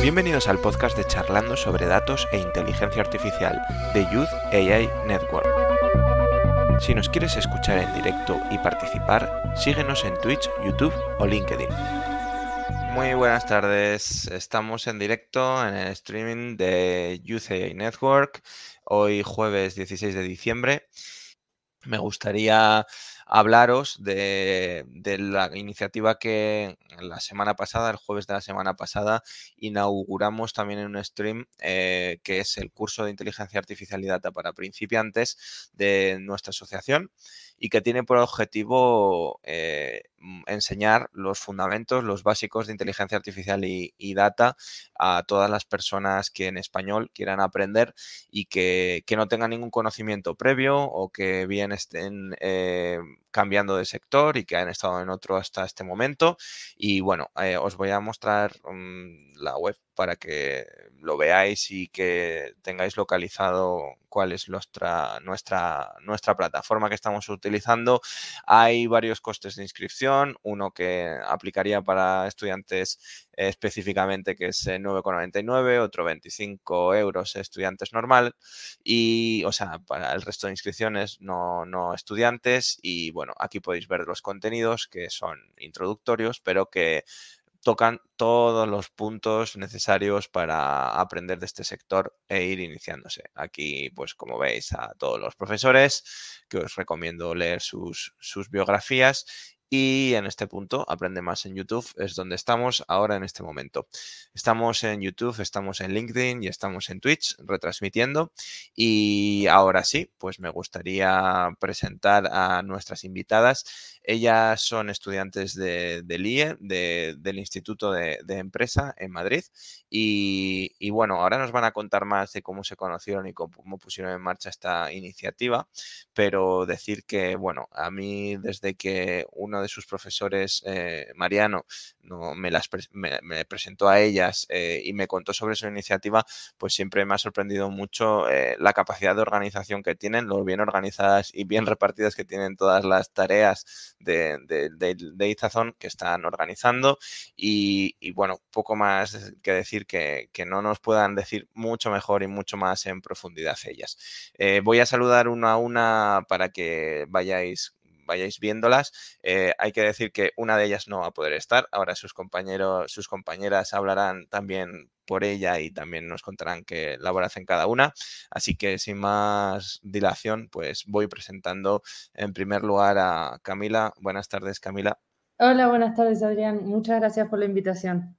Bienvenidos al podcast de Charlando sobre datos e inteligencia artificial de Youth AI Network. Si nos quieres escuchar en directo y participar, síguenos en Twitch, YouTube o LinkedIn. Muy buenas tardes, estamos en directo en el streaming de Youth AI Network, hoy jueves 16 de diciembre. Me gustaría hablaros de, la iniciativa que la semana pasada, el jueves de la semana pasada, inauguramos también en un stream eh, que es el curso de inteligencia artificial y data para principiantes de nuestra asociación y que tiene por objetivo eh, enseñar los fundamentos, los básicos de inteligencia artificial y, data a todas las personas que en español quieran aprender y que, no tengan ningún conocimiento previo o que bien estén eh, cambiando de sector y que han estado en otro hasta este momento. Y bueno, eh, os voy a mostrar mm, la web para que lo veáis y que tengáis localizado cuál es nuestra, nuestra, nuestra plataforma que estamos utilizando. Hay varios costes de inscripción, uno que aplicaría para estudiantes específicamente que es 9,99, otro 25 euros estudiantes normal y, o sea, para el resto de inscripciones no, no estudiantes y bueno, aquí podéis ver los contenidos que son introductorios, pero que tocan todos los puntos necesarios para aprender de este sector e ir iniciándose. Aquí, pues como veis, a todos los profesores, que os recomiendo leer sus, sus biografías y en este punto, Aprende más en YouTube, es donde estamos ahora en este momento. Estamos en YouTube, estamos en LinkedIn y estamos en Twitch retransmitiendo. Y ahora sí, pues me gustaría presentar a nuestras invitadas. Ellas son estudiantes de, del IE, del Instituto de, Empresa en Madrid. Y, y, bueno, ahora nos van a contar más de cómo se conocieron y cómo pusieron en marcha esta iniciativa. Pero decir que, bueno, a mí desde que uno de sus profesores, eh, Mariano, no, me, las me, presentó a ellas eh, y me contó sobre su iniciativa, pues siempre me ha sorprendido mucho eh, la capacidad de organización que tienen, lo bien organizadas y bien repartidas que tienen todas las tareas de, de, Izazón que están organizando. Y, bueno, poco más que decir que, que, no nos puedan decir mucho mejor y mucho más en profundidad ellas. voy a saludar una a una para que vayáis vayáis viéndolas. Eh, hay que decir que una de ellas no va a poder estar. Ahora sus compañeros, sus compañeras hablarán también por ella y también nos contarán qué labor hacen cada una. Así que sin más dilación, pues voy presentando en primer lugar a Camila. Buenas tardes, Camila. Hola, buenas tardes, Adrián. Muchas gracias por la invitación.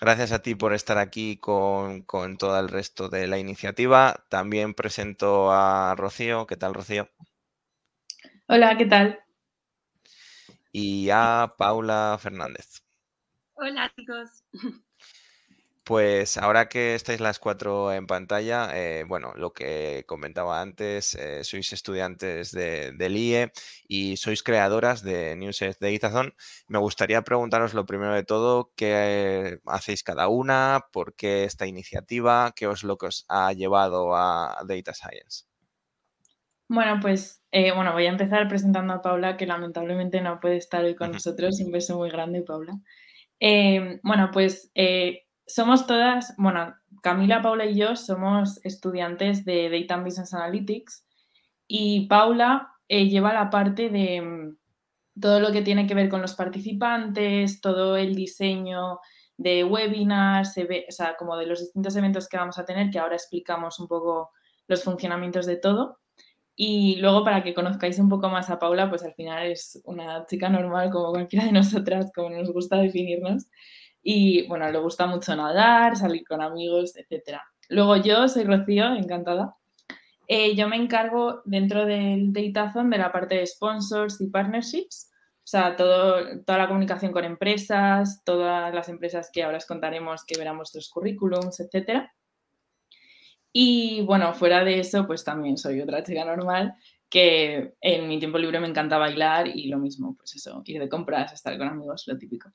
Gracias a ti por estar aquí con, con todo el resto de la iniciativa. También presento a Rocío. ¿Qué tal, Rocío? Hola, ¿qué tal? Y a Paula Fernández. Hola, chicos. Pues ahora que estáis las cuatro en pantalla, eh, bueno, lo que comentaba antes, eh, sois estudiantes de, del IE y sois creadoras de Newsnet de Itazón. Me gustaría preguntaros lo primero de todo, ¿qué hacéis cada una? ¿Por qué esta iniciativa? ¿Qué es lo que os ha llevado a Data Science? Bueno, pues eh, bueno, voy a empezar presentando a Paula, que lamentablemente no puede estar hoy con nosotros. Un beso muy grande, Paula. Eh, bueno, pues eh, somos todas, bueno, Camila, Paula y yo somos estudiantes de Data and Business Analytics y Paula lleva la parte de mm, todo lo que tiene que ver con los participantes, todo el diseño de webinars, o sea, como de los distintos eventos que vamos a tener, que ahora explicamos un poco los funcionamientos de todo. Y luego para que conozcáis un poco más a Paula, pues al final es una chica normal como cualquiera de nosotras, como nos gusta definirnos. Y bueno, le gusta mucho nadar, salir con amigos, etc. Luego yo soy Rocío, encantada. Eh, yo me encargo dentro del Datazone de la parte de sponsors y partnerships, o sea, todo, toda la comunicación con empresas, todas las empresas que ahora os contaremos que verán vuestros currículums, etcétera. Y bueno, fuera de eso, pues también soy otra chica normal que en mi tiempo libre me encanta bailar y lo mismo, pues eso, ir de compras, estar con amigos, lo típico.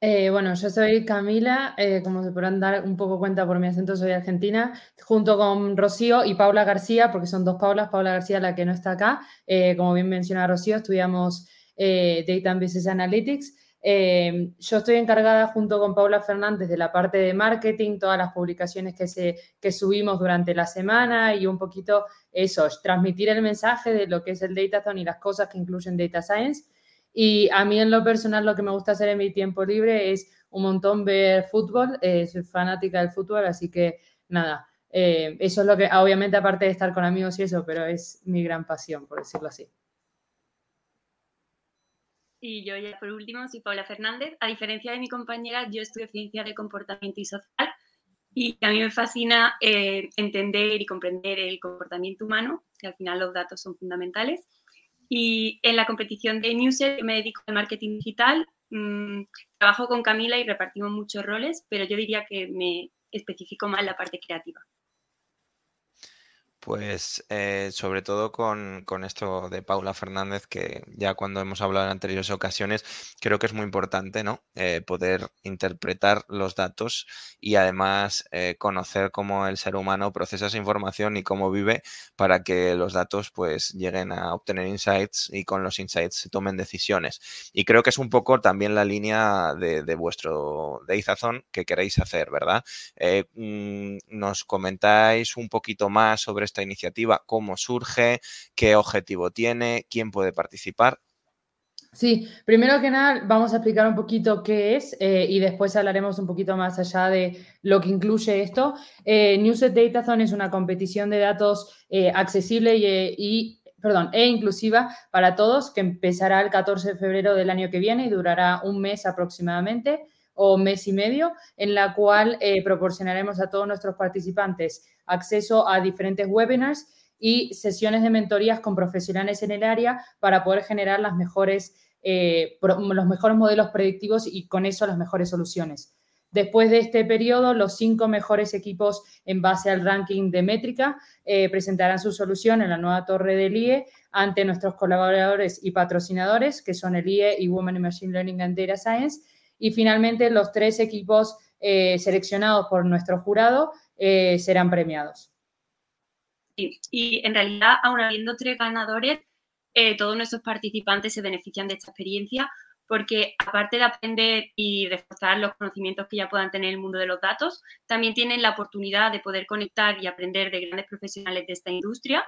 Eh, bueno, yo soy Camila, eh, como se podrán dar un poco cuenta por mi acento, soy argentina, junto con Rocío y Paula García, porque son dos Paulas, Paula García la que no está acá, eh, como bien menciona Rocío, estudiamos Data and Business Analytics. Yo estoy encargada junto con Paula Fernández de la parte de marketing, todas las publicaciones que, se, que subimos durante la semana y un poquito eso, transmitir el mensaje de lo que es el Datathon y las cosas que incluyen Data Science. Y a mí en lo personal lo que me gusta hacer en mi tiempo libre es un montón ver fútbol, eh, soy fanática del fútbol, así que nada, eh, eso es lo que, obviamente aparte de estar con amigos y eso, pero es mi gran pasión, por decirlo así. Y yo ya por último soy Paula Fernández. A diferencia de mi compañera, yo estudio ciencia de comportamiento y social y a mí me fascina eh, entender y comprender el comportamiento humano, que al final los datos son fundamentales. Y en la competición de Newser me dedico al marketing digital. Mm, trabajo con Camila y repartimos muchos roles, pero yo diría que me especifico más la parte creativa. Pues eh, sobre todo con, esto de Paula Fernández, que ya cuando hemos hablado en anteriores ocasiones, creo que es muy importante ¿no? Eh, poder interpretar los datos y además eh, conocer cómo el ser humano procesa esa información y cómo vive para que los datos pues lleguen a obtener insights y con los insights se tomen decisiones. Y creo que es un poco también la línea de, de vuestro Dayzazón que queréis hacer, ¿verdad? Mm, nos comentáis un poquito más sobre iniciativa, cómo surge, qué objetivo tiene, quién puede participar. Sí, primero que nada vamos a explicar un poquito qué es eh, y después hablaremos un poquito más allá de lo que incluye esto. Eh, Newset Datathon es una competición de datos eh, accesible y, perdón, e inclusiva para todos que empezará el 14 de febrero del año que viene y durará un mes aproximadamente o mes y medio, en la cual proporcionaremos a todos nuestros participantes acceso a diferentes webinars y sesiones de mentorías con profesionales en el área para poder generar las mejores, eh, los mejores modelos predictivos y con eso las mejores soluciones. Después de este periodo, los cinco mejores equipos en base al ranking de métrica eh, presentarán su solución en la nueva torre del IE ante nuestros colaboradores y patrocinadores, que son el IE y Women in Machine Learning and Data Science. Y finalmente, los tres equipos eh, seleccionados por nuestro jurado eh, serán premiados. y en realidad, aún habiendo tres ganadores, eh, todos nuestros participantes se benefician de esta experiencia porque aparte de aprender y reforzar los conocimientos que ya puedan tener en el mundo de los datos, también tienen la oportunidad de poder conectar y aprender de grandes profesionales de esta industria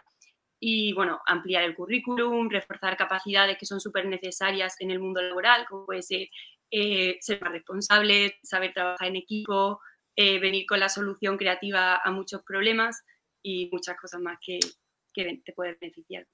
y, bueno, ampliar el currículum, reforzar capacidades que son súper necesarias en el mundo laboral, como puede ser eh, ser más responsable, saber trabajar en equipo, eh, venir con la solución creativa a muchos problemas y muchas cosas más que, te pueden beneficiar.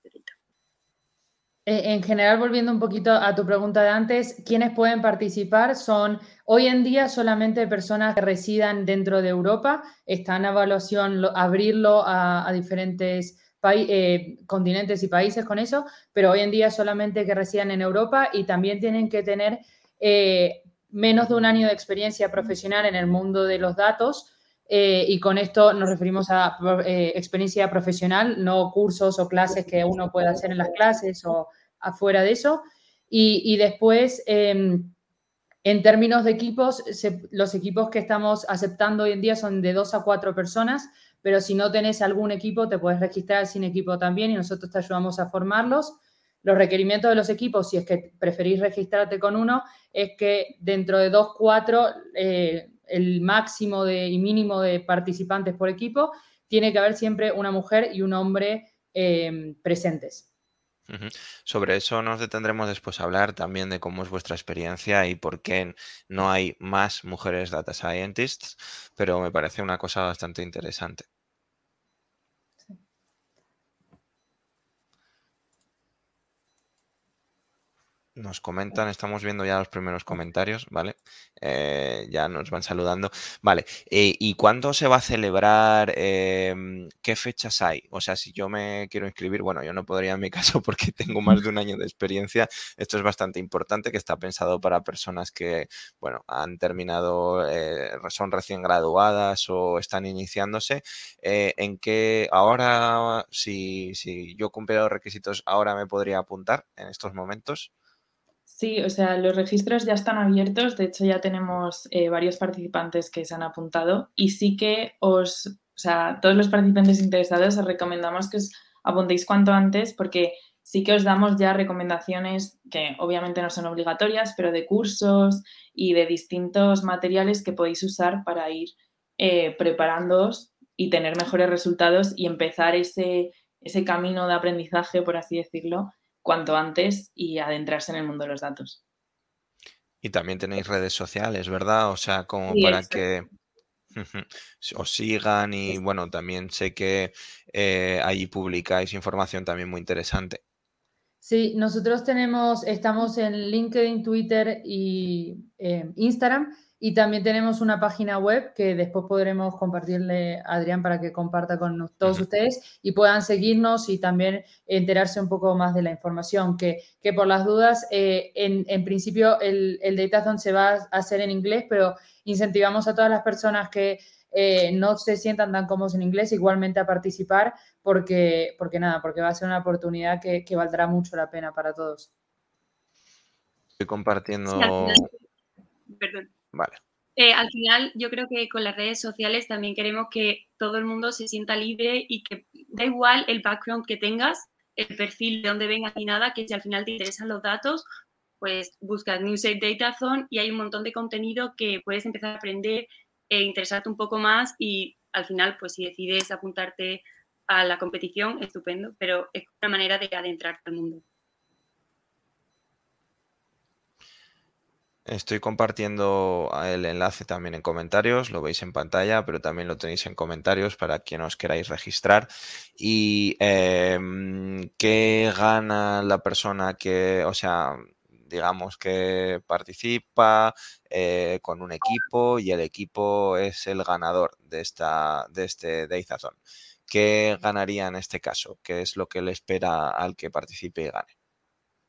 Eh, en general, volviendo un poquito a tu pregunta de antes, ¿quiénes pueden participar? Son hoy en día solamente personas que residan dentro de Europa. Está en evaluación abrirlo a, diferentes eh, continentes y países con eso, pero hoy en día solamente que residan en Europa y también tienen que tener menos de un año de experiencia profesional en el mundo de los datos. Eh, y con esto nos referimos a eh, experiencia profesional, no cursos o clases que uno pueda hacer en las clases o afuera de eso. Y, después, em, en términos de equipos, los equipos que estamos aceptando hoy en día son de dos a cuatro personas, pero si no tenés algún equipo, te puedes registrar sin equipo también y nosotros te ayudamos a formarlos. Los requerimientos de los equipos, si es que preferís registrarte con uno, es que dentro de dos, cuatro, eh, el máximo de, y mínimo de participantes por equipo, tiene que haber siempre una mujer y un hombre eh, presentes. Sobre eso nos detendremos después a hablar también de cómo es vuestra experiencia y por qué no hay más mujeres data scientists, pero me parece una cosa bastante interesante. Nos comentan, estamos viendo ya los primeros comentarios, ¿vale? Eh, ya nos van saludando. Vale, eh, ¿y cuándo se va a celebrar? Em, ¿Qué fechas hay? O sea, si yo me quiero inscribir, bueno, yo no podría en mi caso porque tengo más de un año de experiencia. Esto es bastante importante, que está pensado para personas que, bueno, han terminado, eh, son recién graduadas o están iniciándose. ¿En qué ahora, si, si yo cumpliera los requisitos, ahora me podría apuntar en estos momentos? Sí, o sea, los registros ya están abiertos. De hecho, ya tenemos eh, varios participantes que se han apuntado y sí que os, o sea, todos los participantes interesados os recomendamos que os apuntéis cuanto antes porque sí que os damos ya recomendaciones que obviamente no son obligatorias, pero de cursos y de distintos materiales que podéis usar para ir eh, preparándoos y tener mejores resultados y empezar ese, ese camino de aprendizaje, por así decirlo, cuanto antes y adentrarse en el mundo de los datos. Y también tenéis redes sociales, ¿verdad? O sea, como para que os sigan y bueno, también sé que eh, allí publicáis información también muy interesante. Sí, nosotros tenemos, estamos en LinkedIn, Twitter y eh, Instagram y también tenemos una página web que después podremos compartirle a Adrián para que comparta con todos ustedes y puedan seguirnos y también enterarse un poco más de la información. Que, que por las dudas, eh, en, en, principio el, el Datathon se va a hacer en inglés, pero incentivamos a todas las personas que eh, no se sientan tan cómodos en inglés igualmente a participar porque, porque nada, porque va a ser una oportunidad que, que valdrá mucho la pena para todos. Estoy compartiendo. Perdón. Eh, al final, yo creo que con las redes sociales también queremos que todo el mundo se sienta libre y que da igual el background que tengas, el perfil de dónde vengas y nada, que si al final te interesan los datos, pues buscas Newsite Datathon y hay un montón de contenido que puedes empezar a aprender e interesarte un poco más y al final, pues si decides apuntarte a la competición, estupendo, pero es una manera de adentrarte al mundo. Estoy compartiendo el enlace también en comentarios, lo veis en pantalla, pero también lo tenéis en comentarios para quien os queráis registrar. ¿Y em, qué gana la persona que, o sea, digamos que participa eh, con un equipo y el equipo es el ganador de, esta, de este Dayzazón? ¿Qué ganaría en este caso? ¿Qué es lo que le espera al que participe y gane?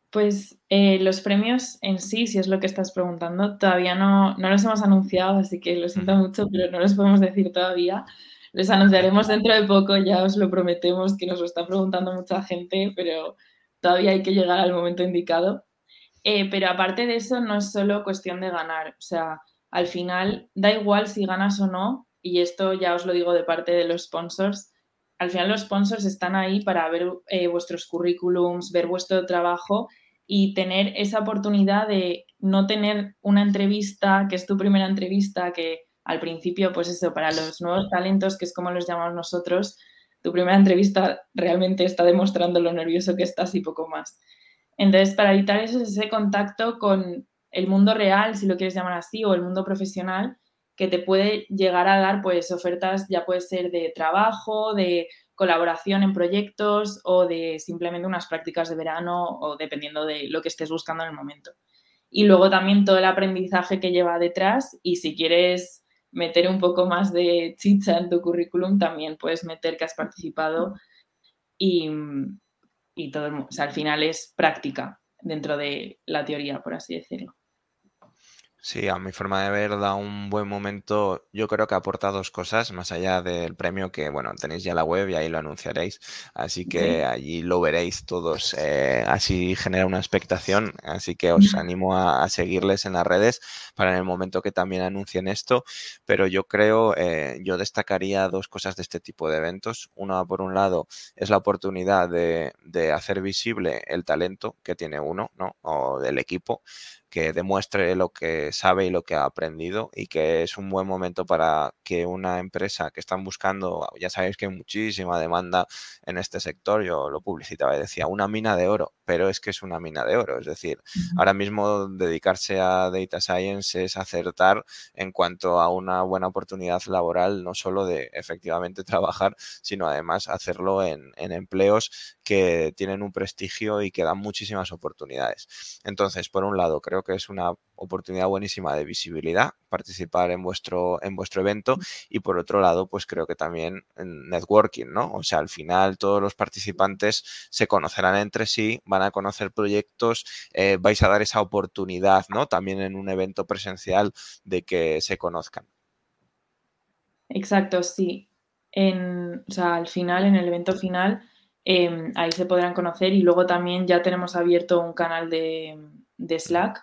Pues eh, los premios en sí, si es lo que estás preguntando, todavía no, no los hemos anunciado, así que lo siento mucho, pero no los podemos decir todavía. Les anunciaremos dentro de poco, ya os lo prometemos, que nos lo está preguntando mucha gente, pero todavía hay que llegar al momento indicado. Eh, pero aparte de eso, no es solo cuestión de ganar, o sea, al final da igual si ganas o no, y esto ya os lo digo de parte de los sponsors, al final los sponsors están ahí para ver eh, vuestros currículums, ver vuestro trabajo y tener esa oportunidad de no tener una entrevista, que es tu primera entrevista, que al principio, pues eso, para los nuevos talentos, que es como los llamamos nosotros, tu primera entrevista realmente está demostrando lo nervioso que estás y poco más. Entonces, para evitar ese contacto con el mundo real, si lo quieres llamar así, o el mundo profesional, que te puede llegar a dar pues ofertas, ya puede ser de trabajo, de colaboración en proyectos o de simplemente unas prácticas de verano o dependiendo de lo que estés buscando en el momento. Y luego también todo el aprendizaje que lleva detrás y si quieres meter un poco más de chicha en tu currículum, también puedes meter que has participado y, y todo, o sea, al final es práctica dentro de la teoría, por así decirlo. Sí, a mi forma de ver da un buen momento. Yo creo que aporta dos cosas, más allá del premio que, bueno, tenéis ya la web y ahí lo anunciaréis. Así que allí lo veréis todos. Eh, así genera una expectación. Así que os animo a, seguirles en las redes para en el momento que también anuncien esto. Pero yo creo, eh, yo destacaría dos cosas de este tipo de eventos. Una, por un lado, es la oportunidad de, de hacer visible el talento que tiene uno, ¿no? O del equipo que demuestre lo que sabe y lo que ha aprendido y que es un buen momento para que una empresa que están buscando, ya sabéis que hay muchísima demanda en este sector, yo lo publicitaba y decía, una mina de oro, pero es que es una mina de oro, es decir, ahora mismo dedicarse a data science es acertar en cuanto a una buena oportunidad laboral, no solo de efectivamente trabajar, sino además hacerlo en, en empleos que tienen un prestigio y que dan muchísimas oportunidades. Entonces, por un lado, creo que es una oportunidad buenísima de visibilidad, participar en vuestro, en vuestro evento y por otro lado, pues creo que también en networking, ¿no? O sea, al final todos los participantes se conocerán entre sí, van a conocer proyectos, eh, vais a dar esa oportunidad, ¿no? También en un evento presencial de que se conozcan. Exacto, sí. En, o sea, al final, en el evento final, Em, ahí se podrán conocer y luego también ya tenemos abierto un canal de, de Slack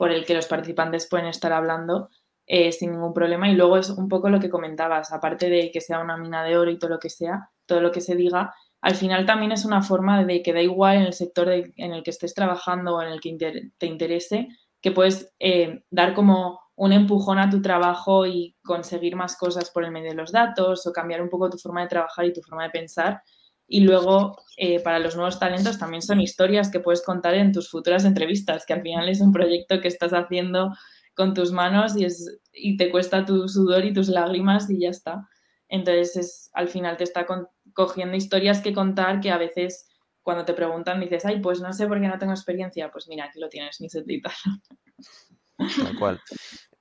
por el que los participantes pueden estar hablando eh, sin ningún problema. Y luego es un poco lo que comentabas, aparte de que sea una mina de oro y todo lo que sea, todo lo que se diga, al final también es una forma de que da igual en el sector en el que estés trabajando o en el que te interese, que puedes eh, dar como un empujón a tu trabajo y conseguir más cosas por el medio de los datos o cambiar un poco tu forma de trabajar y tu forma de pensar. Y luego, eh, para los nuevos talentos, también son historias que puedes contar en tus futuras entrevistas, que al final es un proyecto que estás haciendo con tus manos y, es, y te cuesta tu sudor y tus lágrimas y ya está. Entonces, es, al final te está cogiendo historias que contar que a veces cuando te preguntan dices, ay, pues no sé por qué no tengo experiencia. Pues mira, aquí lo tienes, ni se Tal cual.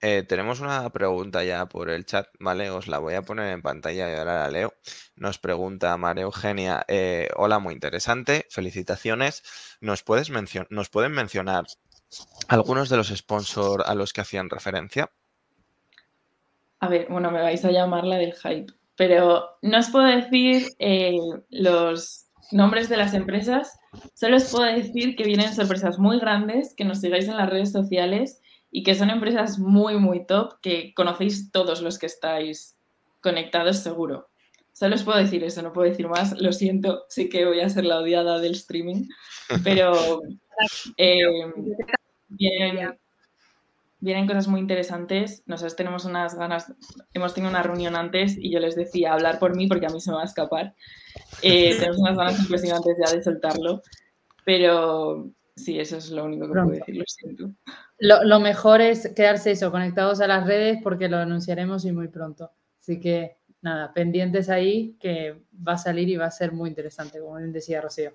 Eh, tenemos una pregunta ya por el chat, ¿vale? Os la voy a poner en pantalla y ahora la leo. Nos pregunta María Eugenia, eh, hola, muy interesante, felicitaciones. ¿Nos, puedes ¿Nos pueden mencionar algunos de los sponsors a los que hacían referencia? A ver, bueno, me vais a llamar la del hype, pero no os puedo decir eh, los nombres de las empresas, solo os puedo decir que vienen sorpresas muy grandes, que nos sigáis en las redes sociales y que son empresas muy, muy top, que conocéis todos los que estáis conectados seguro. Solo os puedo decir eso, no puedo decir más. Lo siento, sí que voy a ser la odiada del streaming, pero eh, vienen, cosas muy interesantes. Nosotros tenemos unas ganas, hemos tenido una reunión antes y yo les decía hablar por mí porque a mí se me va a escapar. Eh, tenemos unas ganas impresionantes ya de soltarlo, pero sí, eso es lo único que puedo decir, lo siento. Lo, mejor es quedarse eso, conectados a las redes porque lo anunciaremos y muy pronto. Así que nada, pendientes ahí que va a salir y va a ser muy interesante, como bien decía Rocío.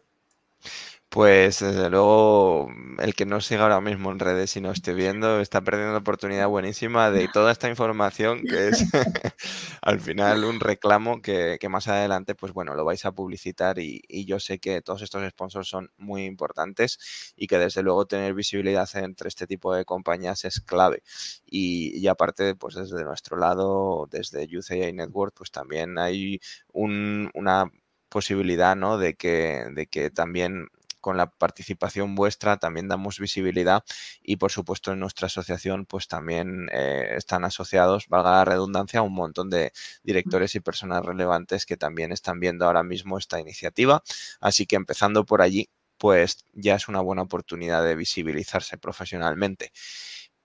Pues desde luego, el que no siga ahora mismo en redes y no esté viendo, está perdiendo oportunidad buenísima de toda esta información que es al final un reclamo que, más adelante, pues bueno, lo vais a publicitar y, yo sé que todos estos sponsors son muy importantes y que desde luego tener visibilidad entre este tipo de compañías es clave. Y, aparte, pues desde nuestro lado, desde AI Network, pues también hay una posibilidad, ¿no? De que, de que también con la participación vuestra también damos visibilidad y por supuesto en nuestra asociación pues también eh, están asociados, valga la redundancia, un montón de directores y personas relevantes que también están viendo ahora mismo esta iniciativa. Así que empezando por allí, pues ya es una buena oportunidad de visibilizarse profesionalmente.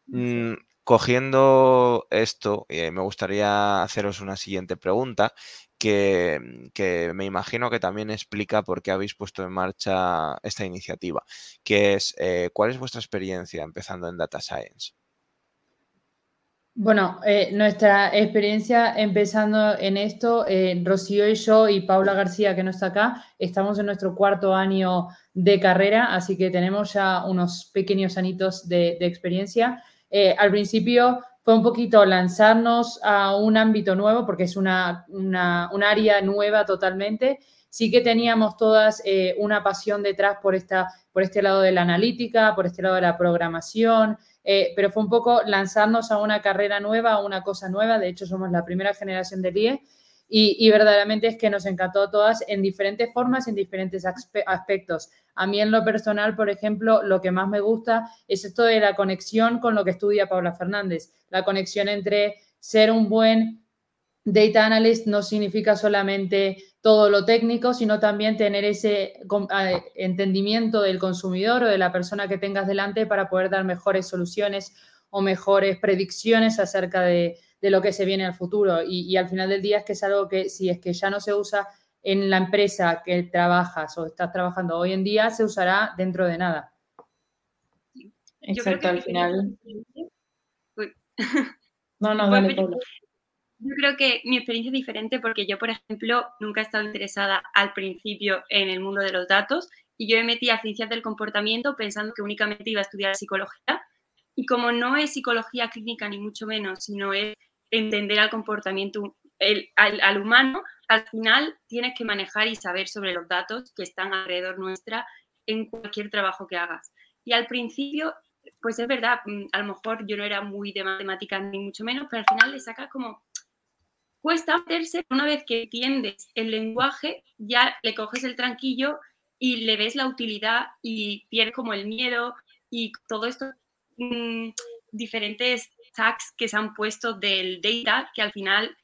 Mm, cogiendo esto, eh, me gustaría haceros una siguiente pregunta que, me imagino que también explica por qué habéis puesto en marcha esta iniciativa, que es eh, cuál es vuestra experiencia empezando en Data Science. Bueno, eh, nuestra experiencia empezando en esto, eh, Rocío y yo y Paula García, que no está acá, estamos en nuestro cuarto año de carrera, así que tenemos ya unos pequeños anitos de, de experiencia. al principio fue un poquito lanzarnos a un ámbito nuevo, porque es una, un área nueva totalmente. Sí que teníamos todas eh, una pasión detrás por, esta, por este lado de la analítica, por este lado de la programación, eh, pero fue un poco lanzarnos a una carrera nueva, a una cosa nueva. De hecho, somos la primera generación del IE y, verdaderamente es que nos encantó a todas en diferentes formas, en diferentes aspectos. A mí en lo personal, por ejemplo, lo que más me gusta es esto de la conexión con lo que estudia Paula Fernández. La conexión entre ser un buen data analyst no significa solamente todo lo técnico, sino también tener ese entendimiento del consumidor o de la persona que tengas delante para poder dar mejores soluciones o mejores predicciones acerca de, de lo que se viene al futuro. Y, al final del día es que es algo que si es que ya no se usa en la empresa que trabajas o estás trabajando hoy en día, se usará dentro de nada. Exacto, al final. No, no, dale, Yo creo que mi experiencia es diferente porque yo, por ejemplo, nunca he estado interesada al principio en el mundo de los datos y yo me metí a ciencias del comportamiento pensando que únicamente iba a estudiar psicología. Y como no es psicología clínica ni mucho menos, sino es entender al comportamiento, al, humano, al final tienes que manejar y saber sobre los datos que están alrededor nuestra en cualquier trabajo que hagas. Y al principio, pues es verdad, mm, a lo mejor yo no era muy de matemáticas ni mucho menos, pero al final le sacas como, cuesta hacerse, una vez que entiendes el lenguaje, ya le coges el tranquillo y le ves la utilidad y pierdes como el miedo y todo esto, mm, diferentes tags que se han puesto del data que al final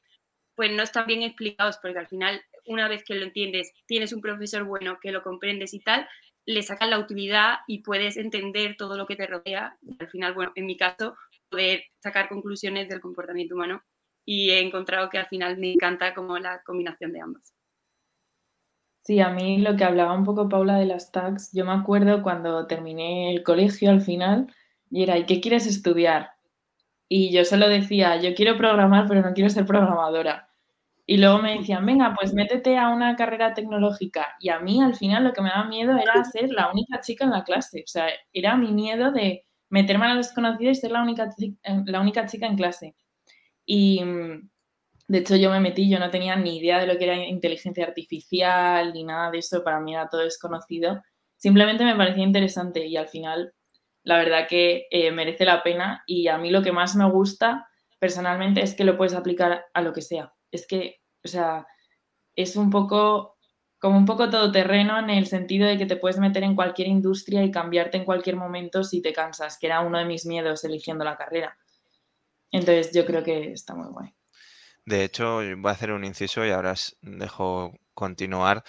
pues no están bien explicados porque al final una vez que lo entiendes, tienes un profesor bueno que lo comprendes y tal, le sacas la utilidad y puedes entender todo lo que te rodea. Y al final, bueno, en mi caso, poder sacar conclusiones del comportamiento humano y he encontrado que al final me encanta como la combinación de ambas. Sí, a mí lo que hablaba un poco Paula de las tags, yo me acuerdo cuando terminé el colegio al final y era, ¿y qué quieres estudiar? Y yo solo decía, yo quiero programar, pero no quiero ser programadora. Y luego me decían, venga, pues métete a una carrera tecnológica. Y a mí al final lo que me daba miedo era ser la única chica en la clase. O sea, era mi miedo de meterme a la desconocida y ser la única, la única chica en clase. Y de hecho yo me metí, yo no tenía ni idea de lo que era inteligencia artificial ni nada de eso, para mí era todo desconocido. Simplemente me parecía interesante y al final la verdad que eh, merece la pena y a mí lo que más me gusta personalmente es que lo puedes aplicar a lo que sea es que, o sea, es un poco como un poco todoterreno en el sentido de que te puedes meter en cualquier industria y cambiarte en cualquier momento si te cansas, que era uno de mis miedos eligiendo la carrera. Entonces yo creo que está muy guay. De hecho, voy a hacer un inciso y ahora dejo continuar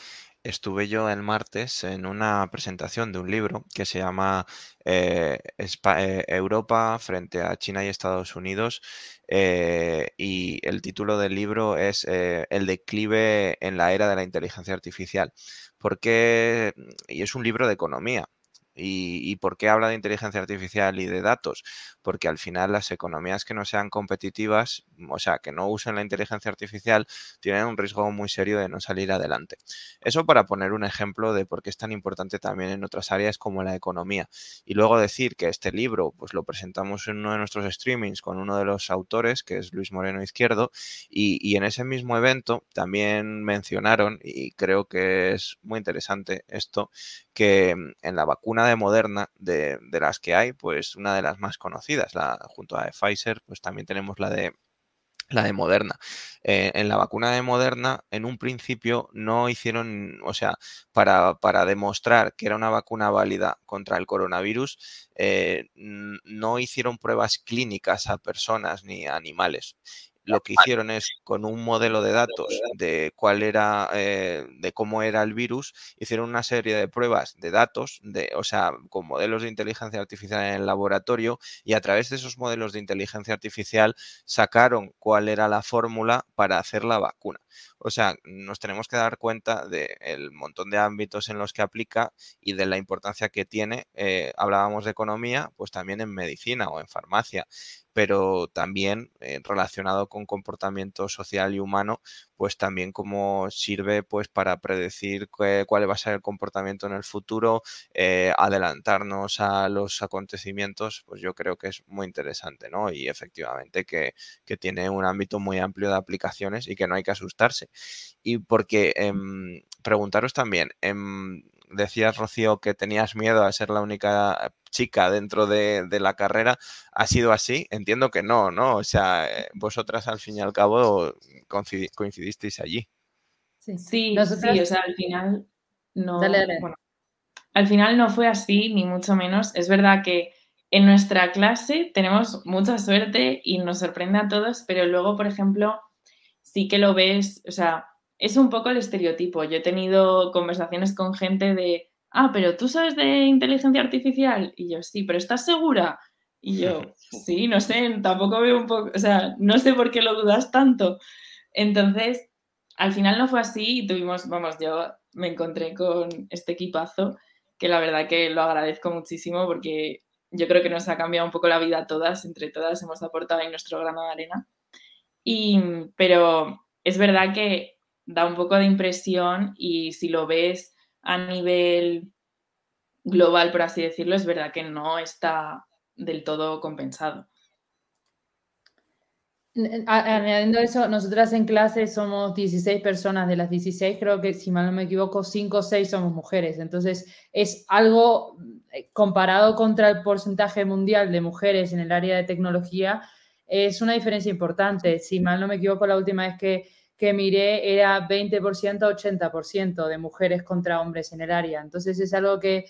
estuve yo el martes en una presentación de un libro que se llama eh, eh, Europa frente a China y Estados Unidos eh, y el título del libro es El declive en la era de la inteligencia artificial. Porque, y es un libro de economía, ¿Y, por qué habla de inteligencia artificial y de datos? Porque al final las economías que no sean competitivas, o sea, que no usen la inteligencia artificial, tienen un riesgo muy serio de no salir adelante. Eso para poner un ejemplo de por qué es tan importante también en otras áreas como la economía. Y luego decir que este libro, pues lo presentamos en uno de nuestros streamings con uno de los autores, que es Luis Moreno Izquierdo, y, en ese mismo evento también mencionaron, y creo que es muy interesante esto, que en la vacuna de Moderna, de, las que hay, pues una de las más conocidas, la, junto a Pfizer, pues también tenemos la de la de Moderna. Eh, en la vacuna de Moderna, en un principio no hicieron, o sea, para, para demostrar que era una vacuna válida contra el coronavirus, eh, no hicieron pruebas clínicas a personas ni a animales lo que hicieron es con un modelo de datos de cuál era, eh, de cómo era el virus, hicieron una serie de pruebas de datos, de, o sea, con modelos de inteligencia artificial en el laboratorio y a través de esos modelos de inteligencia artificial sacaron cuál era la fórmula para hacer la vacuna. O sea, nos tenemos que dar cuenta del montón de ámbitos en los que aplica y de la importancia que tiene. Eh, hablábamos de economía, pues también en medicina o en farmacia pero también eh, relacionado con comportamiento social y humano, pues también como sirve pues para predecir cuál va a ser el comportamiento en el futuro, eh, adelantarnos a los acontecimientos, pues yo creo que es muy interesante, ¿no? Y efectivamente que, tiene un ámbito muy amplio de aplicaciones y que no hay que asustarse. Y porque em, preguntaros también, em, decías, Rocío, que tenías miedo a ser la única chica dentro de, la carrera. ¿Ha sido así? Entiendo que no, ¿no? O sea, eh, vosotras al fin y al cabo coincidisteis allí. Sí, sí, o sea, al final no. al final no fue así, ni mucho menos. Es verdad que en nuestra clase tenemos mucha suerte y nos sorprende a todos, pero luego, por ejemplo, sí que lo ves, o sea, es un poco el estereotipo. Yo he tenido conversaciones con gente de, ah, pero tú sabes de inteligencia artificial. Y yo, sí, pero ¿estás segura? Y yo, sí, no sé, tampoco veo un poco, o sea, no sé por qué lo dudas tanto. Entonces, al final no fue así y tuvimos, vamos, yo me encontré con este equipazo que la verdad que lo agradezco muchísimo porque yo creo que nos ha cambiado un poco la vida a todas, entre todas hemos aportado ahí nuestro grano de arena. Y, pero es verdad que da un poco de impresión y si lo ves a nivel global, por así decirlo, es verdad que no está del todo compensado. Añadiendo eso, nosotras en clase somos 16 personas, de las 16 creo que si mal no me equivoco, 5 o 6 somos mujeres, entonces es algo eh, comparado contra el porcentaje mundial de mujeres en el área de tecnología, es una diferencia importante. Si mal no me equivoco, la última vez que que miré era 20%, 80% de mujeres contra hombres en el área. Entonces es algo que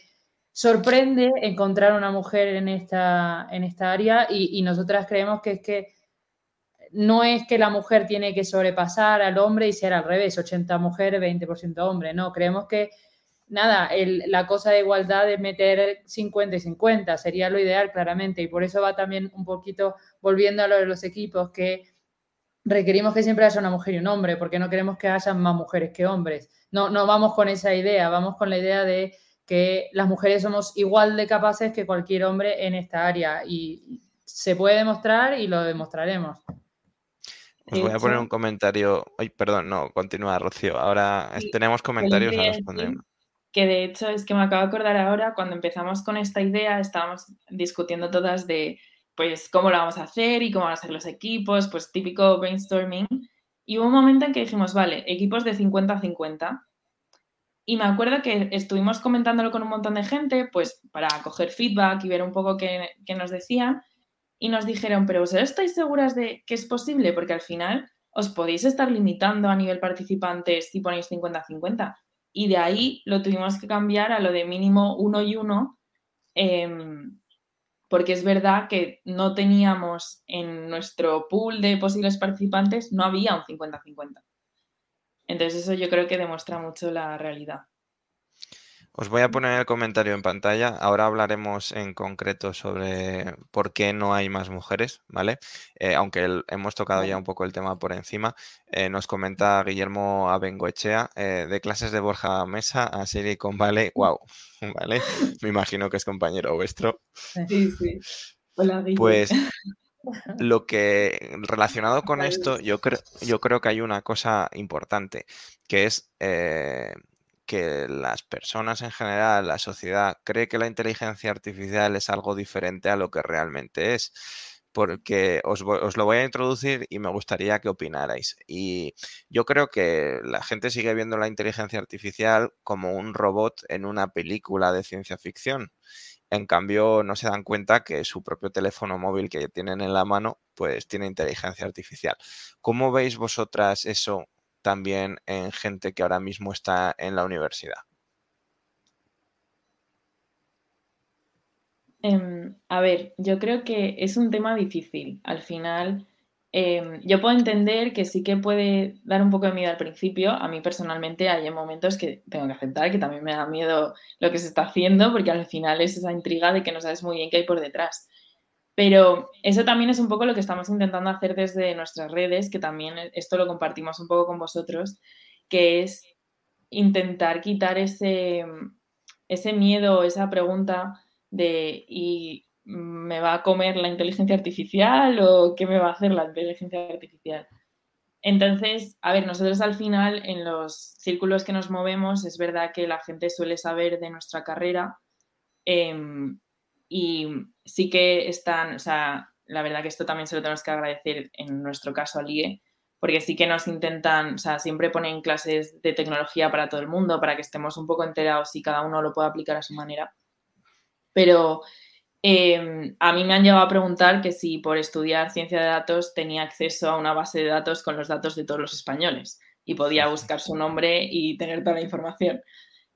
sorprende encontrar una mujer en esta, en esta área y, y nosotras creemos que es que no es que la mujer tiene que sobrepasar al hombre y ser al revés, 80 mujeres, 20% hombre, no, creemos que nada, la cosa de igualdad es meter 50 y 50, sería lo ideal claramente y por eso va también un poquito volviendo a lo de los equipos que requerimos que siempre haya una mujer y un hombre porque no queremos que haya más mujeres que hombres. No, no vamos con esa idea, vamos con la idea de que las mujeres somos igual de capaces que cualquier hombre en esta área y se puede demostrar y lo demostraremos. Os voy a poner un comentario. Ay, perdón, no, continúa, Rocío. Ahora tenemos comentarios a responder. Que de hecho es que me acabo de acordar ahora, cuando empezamos con esta idea, estábamos discutiendo todas de pues cómo lo vamos a hacer y cómo van a ser los equipos, pues típico brainstorming. Y hubo un momento en que dijimos, vale, equipos de 50 a 50. Y me acuerdo que estuvimos comentándolo con un montón de gente, pues para coger feedback y ver un poco qué, qué nos decían y nos dijeron, pero ¿vosotros estáis seguras de que es posible? Porque al final os podéis estar limitando a nivel participantes si ponéis 50-50. Y de ahí lo tuvimos que cambiar a lo de mínimo uno y uno, em, porque es verdad que no teníamos en nuestro pool de posibles participantes, no había un 50-50. Entonces eso yo creo que demuestra mucho la realidad. Os voy a poner el comentario en pantalla. Ahora hablaremos en concreto sobre por qué no hay más mujeres, ¿vale? Eh, aunque hemos tocado ya un poco el tema por encima. Eh, nos comenta Guillermo Abengoechea, eh, de clases de Borja Mesa a Silicon Valley. ¡Wow! ¿Vale? Me imagino que es compañero vuestro. Sí, sí. Hola, Guillermo. Pues lo que relacionado con esto, yo creo, yo creo que hay una cosa importante, que es que las personas en general, la sociedad, cree que la inteligencia artificial es algo diferente a lo que realmente es. Porque os, lo voy a introducir y me gustaría que opinarais. Y yo creo que la gente sigue viendo la inteligencia artificial como un robot en una película de ciencia ficción. En cambio, no se dan cuenta que su propio teléfono móvil que tienen en la mano, pues tiene inteligencia artificial. ¿Cómo veis vosotras eso también en gente que ahora mismo está en la universidad? Em, a ver, yo creo que es un tema difícil. Al final, em, yo puedo entender que sí que puede dar un poco de miedo al principio. A mí personalmente hay momentos que tengo que aceptar que también me da miedo lo que se está haciendo, porque al final es esa intriga de que no sabes muy bien qué hay por detrás. Pero eso también es un poco lo que estamos intentando hacer desde nuestras redes, que también esto lo compartimos un poco con vosotros, que es intentar quitar ese, ese miedo, esa pregunta de ¿y me va a comer la inteligencia artificial o qué me va a hacer la inteligencia artificial? Entonces, a ver, nosotros al final en los círculos que nos movemos es verdad que la gente suele saber de nuestra carrera. Em, y sí que están, o sea, la verdad que esto también se lo tenemos que agradecer en nuestro caso al IE, porque sí que nos intentan, o sea, siempre ponen clases de tecnología para todo el mundo, para que estemos un poco enterados y cada uno lo pueda aplicar a su manera. Pero em, a mí me han llegado a preguntar que si por estudiar ciencia de datos tenía acceso a una base de datos con los datos de todos los españoles y podía buscar su nombre y tener toda la información.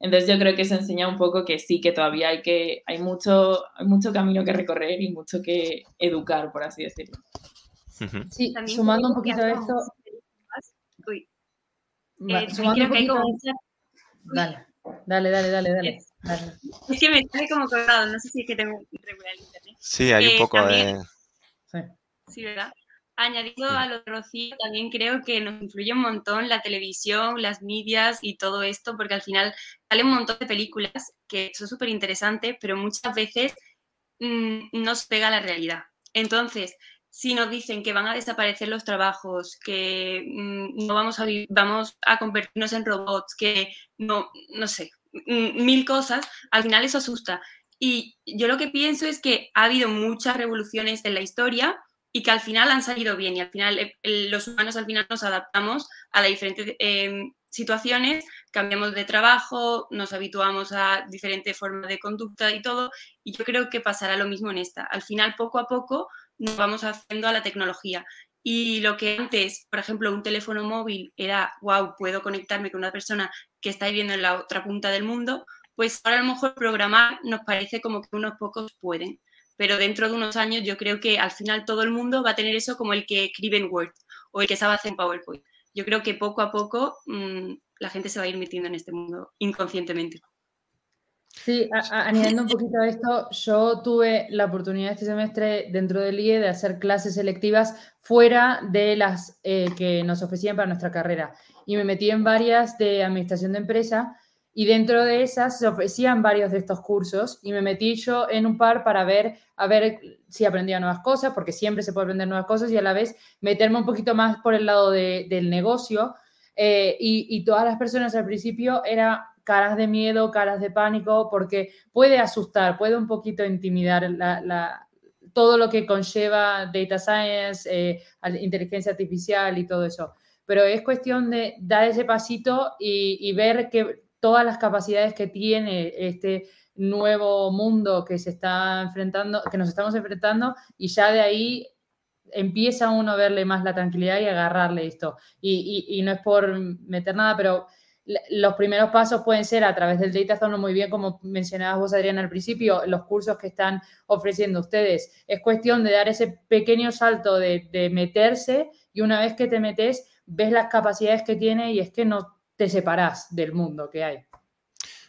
Entonces yo creo que eso enseña un poco que sí, que todavía hay que, hay mucho, mucho camino que recorrer y mucho que educar, por así decirlo. Sí, sumando un poquito a esto. Uy. Eh, sumando un poquito Dale, dale, dale, dale, dale. Es que me estoy como colgado, no sé si es que tengo regular internet. Sí, hay un eh, poco de. Sí. sí, ¿verdad? Añadido a lo de Rocío, también creo que nos influye un montón la televisión, las medias y todo esto, porque al final salen un montón de películas que son súper interesantes, pero muchas veces mm, no se pega a la realidad. Entonces, si nos dicen que van a desaparecer los trabajos, que mm, no vamos a, vamos a convertirnos en robots, que no, no sé, mm, mil cosas, al final eso asusta. Y yo lo que pienso es que ha habido muchas revoluciones en la historia, y que al final han salido bien y al final eh, los humanos al final nos adaptamos a las diferentes em, situaciones, cambiamos de trabajo, nos habituamos a diferentes formas de conducta y todo, y yo creo que pasará lo mismo en esta. Al final, poco a poco, nos vamos haciendo a la tecnología. Y lo que antes, por ejemplo, un teléfono móvil era, wow, puedo conectarme con una persona que está viviendo en la otra punta del mundo, pues ahora a lo mejor programar nos parece como que unos pocos pueden, pero dentro de unos años yo creo que al final todo el mundo va a tener eso como el que escribe en Word o el que sabe hacer en PowerPoint. Yo creo que poco a poco mm, la gente se va a ir metiendo en este mundo inconscientemente. Sí, añadiendo un poquito a esto, yo tuve la oportunidad este semestre dentro del IE de hacer clases selectivas fuera de las eh, que nos ofrecían para nuestra carrera. Y me metí en varias de administración de empresa y dentro de esas se ofrecían varios de estos cursos y me metí yo en un par para ver, a ver si aprendía nuevas cosas, porque siempre se puede aprender nuevas cosas y a la vez meterme un poquito más por el lado del negocio. Eh, y, y, todas las personas al principio era caras de miedo, caras de pánico, porque puede asustar, puede un poquito intimidar la, todo lo que conlleva data science, eh, inteligencia artificial y todo eso. Pero es cuestión de dar ese pasito y, y ver que todas las capacidades que tiene este nuevo mundo que se está enfrentando, que nos estamos enfrentando, y ya de ahí empieza uno a verle más la tranquilidad y agarrarle esto. Y, no es por meter nada, pero los primeros pasos pueden ser a través del Data Zone, muy bien, como mencionabas vos, Adriana, al principio, los cursos que están ofreciendo ustedes. Es cuestión de dar ese pequeño salto de meterse y una vez que te metes, ves las capacidades que tiene y es que no te separas del mundo que hay.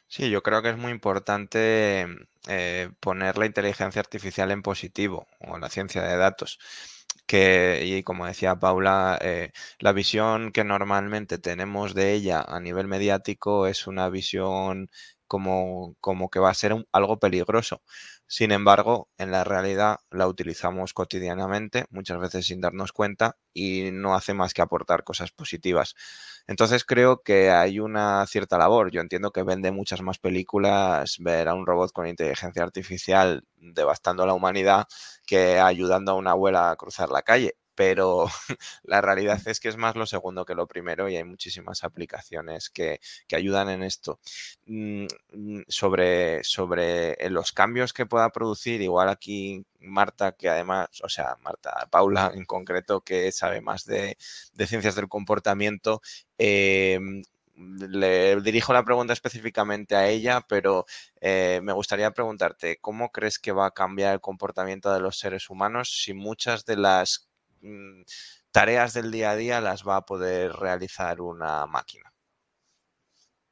Sí, yo creo que es muy importante eh, poner la inteligencia artificial en positivo o la ciencia de datos. Que, y como decía Paula, eh, la visión que normalmente tenemos de ella a nivel mediático es una visión como, como que va a ser algo peligroso. Sin embargo, en la realidad la utilizamos cotidianamente, muchas veces sin darnos cuenta, y no hace más que aportar cosas positivas. Entonces creo que hay una cierta labor. Yo entiendo que vende muchas más películas ver a un robot con inteligencia artificial devastando a la humanidad que ayudando a una abuela a cruzar la calle pero la realidad es que es más lo segundo que lo primero y hay muchísimas aplicaciones que, ayudan en esto. Mm, mm, sobre, sobre eh, los cambios que pueda producir, igual aquí Marta, que además, o sea, Marta, Paula en concreto, que sabe más de, ciencias del comportamiento, eh, le dirijo la pregunta específicamente a ella, pero eh, me gustaría preguntarte, ¿cómo crees que va a cambiar el comportamiento de los seres humanos si muchas de las tareas del día a día las va a poder realizar una máquina.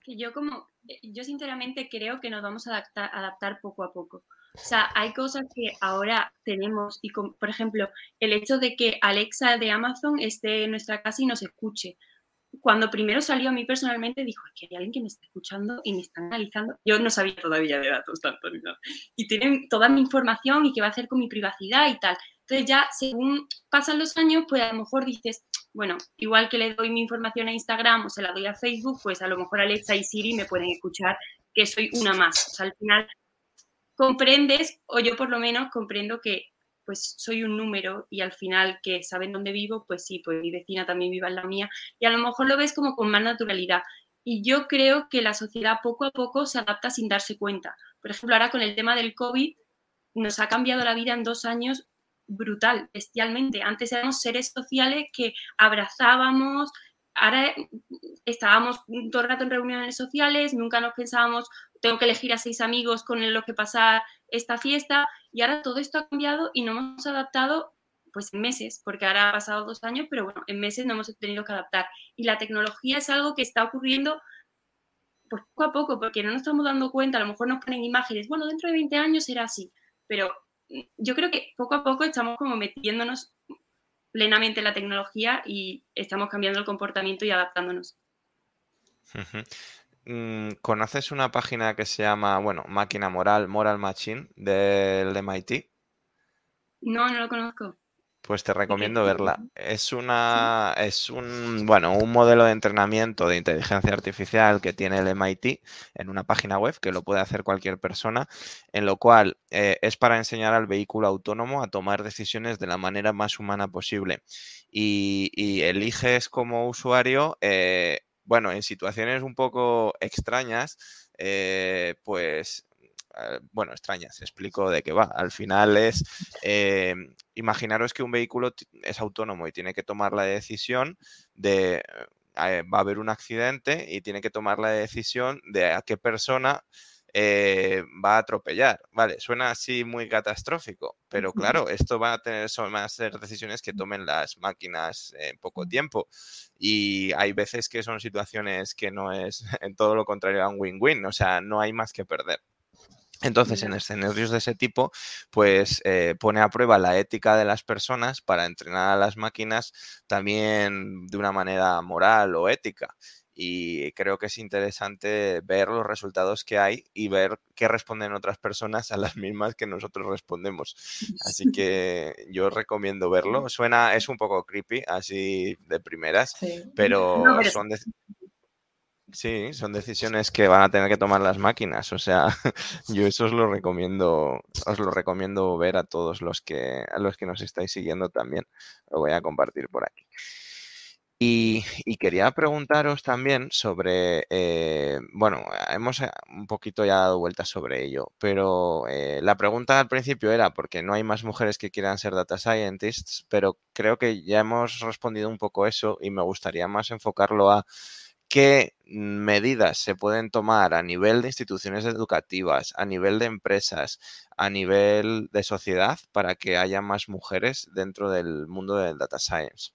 yo como, eh, yo sinceramente creo que nos vamos a adaptar, poco a poco. O sea, hay cosas que ahora tenemos y, por ejemplo, el hecho de que Alexa de Amazon esté en nuestra casa y nos escuche. Cuando primero salió a mí personalmente, dijo, que hay alguien que me está escuchando y me está analizando. Yo no sabía todavía de datos tanto. Y tienen toda mi información y qué va a hacer con mi privacidad y tal. Entonces ya según pasan los años, pues a lo mejor dices, bueno, igual que le doy mi información a Instagram o se la doy a Facebook, pues a lo mejor Alexa y Siri me pueden escuchar que soy una más. O sea, al final comprendes, o yo por lo menos comprendo que pues soy un número y al final que saben dónde vivo, pues sí, pues mi vecina también viva en la mía y a lo mejor lo ves como con más naturalidad. Y yo creo que la sociedad poco a poco se adapta sin darse cuenta. Por ejemplo, ahora con el tema del COVID, nos ha cambiado la vida en dos años brutal, bestialmente. Antes éramos seres sociales que abrazábamos, ahora estábamos todo el rato en reuniones sociales, nunca nos pensábamos, tengo que elegir a seis amigos con los que pasar esta fiesta, y ahora todo esto ha cambiado y nos hemos adaptado pues en meses, porque ahora ha pasado dos años, pero bueno, en meses no hemos tenido que adaptar. Y la tecnología es algo que está ocurriendo pues poco a poco, porque no nos estamos dando cuenta, a lo mejor nos ponen imágenes, bueno, dentro de 20 años será así, pero yo creo que poco a poco estamos como metiéndonos plenamente en la tecnología y estamos cambiando el comportamiento y adaptándonos. Mm, ¿Conoces una página que se llama, bueno, Máquina Moral, Moral Machine, del MIT? No, no lo conozco. Pues te recomiendo verla. Es una, es un, bueno, un modelo de entrenamiento de inteligencia artificial que tiene el MIT en una página web que lo puede hacer cualquier persona, en lo cual eh, es para enseñar al vehículo autónomo a tomar decisiones de la manera más humana posible. Y, eliges como usuario, eh, bueno, en situaciones un poco extrañas, eh, pues bueno, extrañas, explico de qué va. Al final es, eh, imaginaros que un vehículo es autónomo y tiene que tomar la decisión de, eh, va a haber un accidente y tiene que tomar la decisión de a qué persona eh, va a atropellar. Vale, suena así muy catastrófico, pero claro, esto va a tener, son, van a ser decisiones que tomen las máquinas en poco tiempo. Y hay veces que son situaciones que no es en todo lo contrario a un win-win, o sea, no hay más que perder. Entonces, en escenarios de ese tipo, pues eh, pone a prueba la ética de las personas para entrenar a las máquinas también de una manera moral o ética. Y creo que es interesante ver los resultados que hay y ver qué responden otras personas a las mismas que nosotros respondemos. Así que yo recomiendo verlo. Suena, es un poco creepy, así de primeras, pero son de Sí, son decisiones que van a tener que tomar las máquinas. O sea, yo eso os lo recomiendo, os lo recomiendo ver a todos los que, a los que nos estáis siguiendo también. Lo voy a compartir por aquí. Y, quería preguntaros también sobre, eh, bueno, hemos eh, un poquito ya dado vueltas sobre ello, pero eh, la pregunta al principio era porque no hay más mujeres que quieran ser data scientists, pero creo que ya hemos respondido un poco eso y me gustaría más enfocarlo a qué medidas se pueden tomar a nivel de instituciones educativas, a nivel de empresas, a nivel de sociedad para que haya más mujeres dentro del mundo del data science.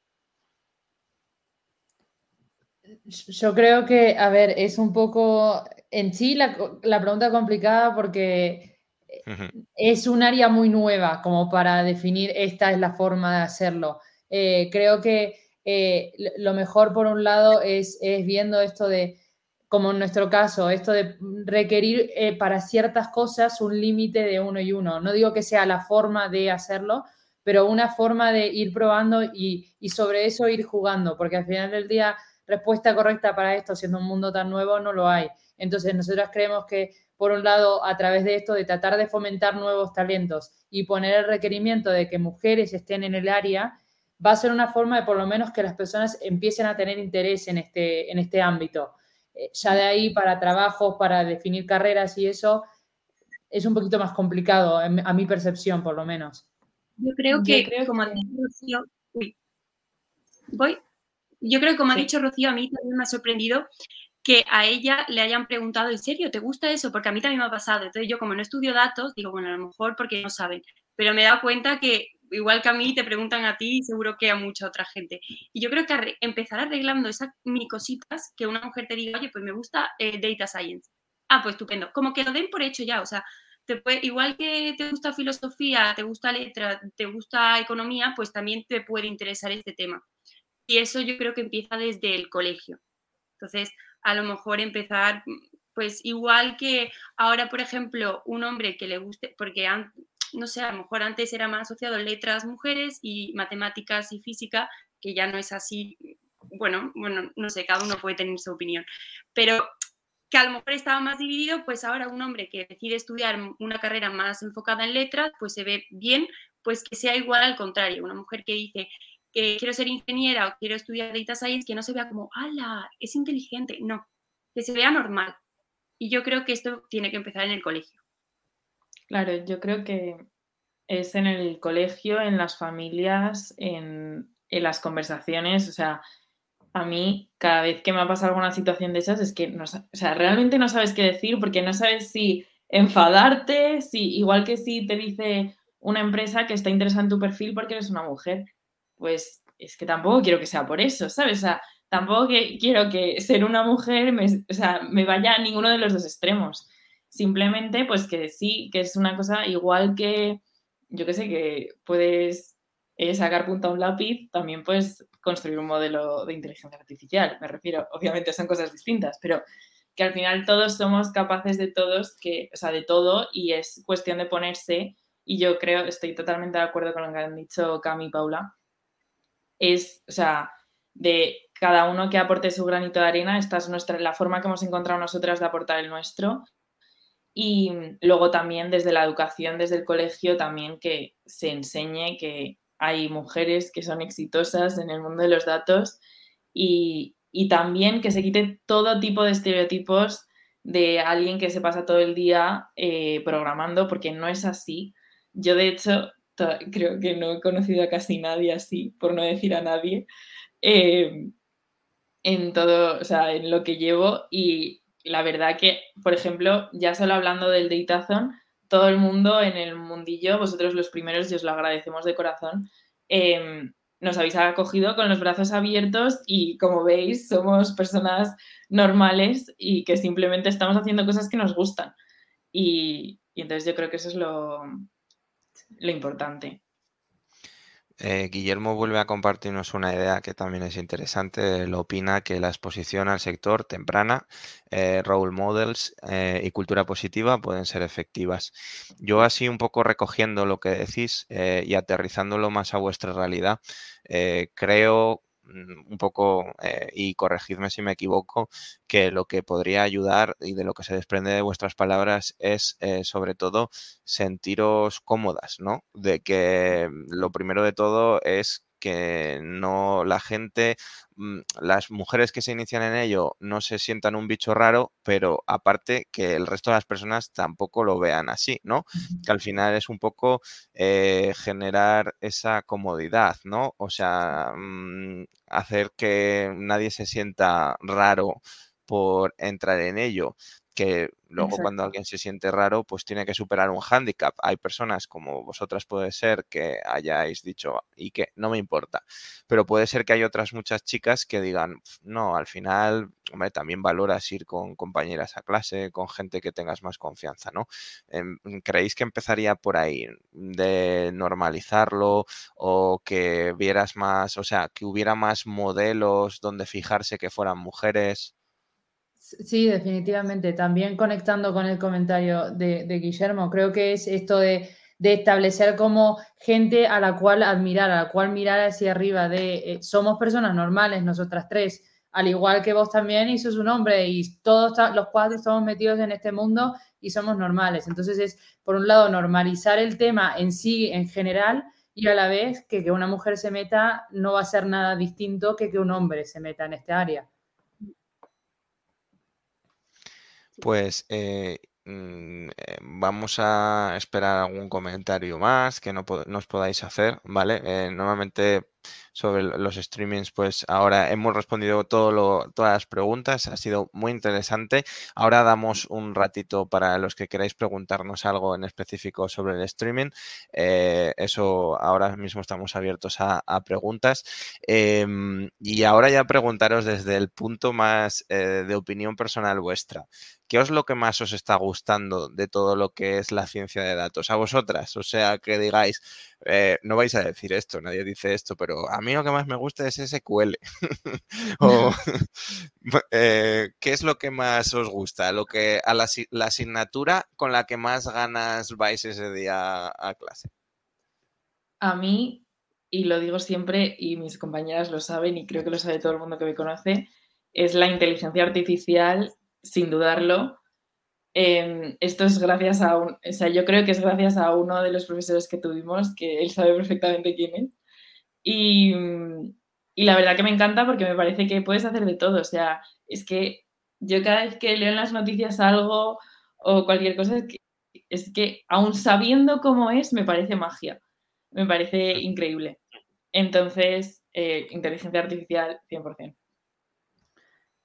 Yo creo que, a ver, es un poco en sí la, pregunta complicada porque es un área muy nueva como para definir esta es la forma de hacerlo. Eh, creo que eh, lo mejor por un lado es, viendo esto de, como en nuestro caso, esto de requerir eh, para ciertas cosas un límite de uno y uno. No digo que sea la forma de hacerlo, pero una forma de ir probando y, sobre eso ir jugando, porque al final del día respuesta correcta para esto, siendo un mundo tan nuevo, no lo hay. Entonces, nosotros creemos que, por un lado, a través de esto, de tratar de fomentar nuevos talentos y poner el requerimiento de que mujeres estén en el área, va a ser una forma de por lo menos que las personas empiecen a tener interés en este, en este ámbito. Eh, ya de ahí para trabajos, para definir carreras y eso, es un poquito más complicado, a mi percepción por lo menos. Yo creo que, como ha dicho Rocío, voy. Yo creo que como ha dicho Rocío, a mí también me ha sorprendido que a ella le hayan preguntado, ¿en serio te gusta eso? Porque a mí también me ha pasado. Entonces yo como no estudio datos, digo, bueno, a lo mejor porque no saben. Pero me he dado cuenta que igual que a mí, te preguntan a ti y seguro que a mucha otra gente. Y yo creo que empezar arreglando esas mini cositas, que una mujer te diga, oye, pues me gusta eh, Data Science. Ah, pues estupendo. Como que lo den por hecho ya, o sea, te puede, igual que te gusta filosofía, te gusta letra, te gusta economía, pues también te puede interesar este tema. Y eso yo creo que empieza desde el colegio. Entonces, a lo mejor empezar, pues igual que ahora, por ejemplo, un hombre que le guste, porque no sé, a lo mejor antes era más asociado letras mujeres y matemáticas y física, que ya no es así. Bueno, bueno, no sé, cada uno puede tener su opinión, pero que a lo mejor estaba más dividido, pues ahora un hombre que decide estudiar una carrera más enfocada en letras, pues se ve bien, pues que sea igual al contrario, una mujer que dice que quiero ser ingeniera o quiero estudiar data science, que no se vea como, ala, es inteligente, no, que se vea normal. Y yo creo que esto tiene que empezar en el colegio. Claro, yo creo que es en el colegio, en las familias, en, las conversaciones. O sea, a mí, cada vez que me ha pasado alguna situación de esas, es que no, o sea, realmente no sabes qué decir porque no sabes si enfadarte, si igual que si te dice una empresa que está interesada en tu perfil porque eres una mujer, pues es que tampoco quiero que sea por eso, ¿sabes? O sea, tampoco quiero que ser una mujer o sea, me vaya a ninguno de los dos extremos. Simplemente, pues que sí, que es una cosa igual que, yo que sé, que puedes eh, sacar punta a un lápiz, también puedes construir un modelo de inteligencia artificial. Me refiero, obviamente son cosas distintas, pero que al final todos somos capaces de todos, que, o sea, de todo, y es cuestión de ponerse, y yo creo, estoy totalmente de acuerdo con lo que han dicho Cami y Paula, es, o sea, de cada uno que aporte su granito de arena, esta es nuestra, la forma que hemos encontrado nosotras de aportar el nuestro, y luego también desde la educación, desde el colegio, también que se enseñe que hay mujeres que son exitosas en el mundo de los datos y, también que se quite todo tipo de estereotipos de alguien que se pasa todo el día eh, programando, porque no es así. Yo, de hecho, creo que no he conocido a casi nadie así, por no decir a nadie, eh, en todo, o sea, en lo que llevo y la verdad que, por ejemplo, ya solo hablando del Datathon, todo el mundo en el mundillo, vosotros los primeros, y os lo agradecemos de corazón, em, nos habéis acogido con los brazos abiertos y como veis somos personas normales y que simplemente estamos haciendo cosas que nos gustan. Y, entonces yo creo que eso es lo, lo importante. Eh, Guillermo vuelve a compartirnos una idea que también es interesante. Él opina que la exposición al sector temprana, eh, role models eh, y cultura positiva pueden ser efectivas. Yo así un poco recogiendo lo que decís y aterrizándolo más a vuestra realidad, creo un poco, eh, y corregidme si me equivoco, que lo que podría ayudar y de lo que se desprende de vuestras palabras es eh, sobre todo sentiros cómodas, ¿no? De que lo primero de todo es que no la gente, mm, las mujeres que se inician en ello no se sientan un bicho raro, pero aparte que el resto de las personas tampoco lo vean así, ¿no? Que al final es un poco eh, generar esa comodidad, ¿no? O sea, mm, hacer que nadie se sienta raro por entrar en ello que luego cuando alguien se siente raro, pues tiene que superar un hándicap. Hay personas como vosotras puede ser que hayáis dicho y que no me importa, pero puede ser que hay otras muchas chicas que digan, no, al final, hombre, también valoras ir con compañeras a clase, con gente que tengas más confianza, ¿no? Em, ¿Creéis que empezaría por ahí de normalizarlo o que vieras más, o sea, que hubiera más modelos donde fijarse que fueran mujeres? Sí, definitivamente. También conectando con el comentario de, Guillermo, creo que es esto de, establecer como gente a la cual admirar, a la cual mirar hacia arriba, de eh, somos personas normales, nosotras tres, al igual que vos también, y sos un hombre, y todos los cuatro estamos metidos en este mundo y somos normales. Entonces es, por un lado, normalizar el tema en sí, en general, y a la vez que que una mujer se meta no va a ser nada distinto que que un hombre se meta en este área. Pues eh, mm, eh, vamos a esperar algún comentario más que no nos podáis hacer, ¿vale? Eh, normalmente sobre los streamings, pues ahora hemos respondido todo todas las preguntas, ha sido muy interesante. Ahora damos un ratito para los que queráis preguntarnos algo en específico sobre el streaming. Eh, eso ahora mismo estamos abiertos a, preguntas. Em, y ahora ya preguntaros desde el punto más eh, de opinión personal vuestra. ¿Qué es lo que más os está gustando de todo lo que es la ciencia de datos? A vosotras, o sea, que digáis, eh, no vais a decir esto, nadie dice esto, pero a mí lo que más me gusta es SQL. o, eh, ¿Qué es lo que más os gusta? Lo que, a la, asignatura con la que más ganas vais ese día a clase. A mí, y lo digo siempre, y mis compañeras lo saben, y creo que lo sabe todo el mundo que me conoce, es la inteligencia artificial, sin dudarlo, Em, esto es gracias a un, o sea, yo creo que es gracias a uno de los profesores que tuvimos, que él sabe perfectamente quién es. Y, y, la verdad que me encanta porque me parece que puedes hacer de todo. O sea, es que yo cada vez que leo en las noticias algo o cualquier cosa, es que, es que aún sabiendo cómo es, me parece magia. Me parece increíble. Entonces, eh, inteligencia artificial, 100%.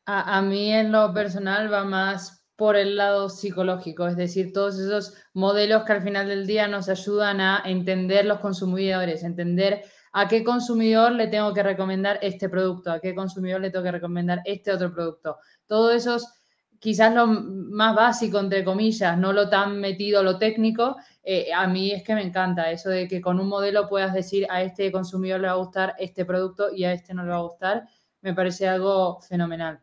A, a mí en lo personal va más por el lado psicológico, es decir, todos esos modelos que al final del día nos ayudan a entender los consumidores, entender a qué consumidor le tengo que recomendar este producto, a qué consumidor le tengo que recomendar este otro producto. Todo eso es quizás lo más básico, entre comillas, no lo tan metido, lo técnico, eh, a mí es que me encanta eso de que con un modelo puedas decir a este consumidor le va a gustar este producto y a este no le va a gustar, me parece algo fenomenal.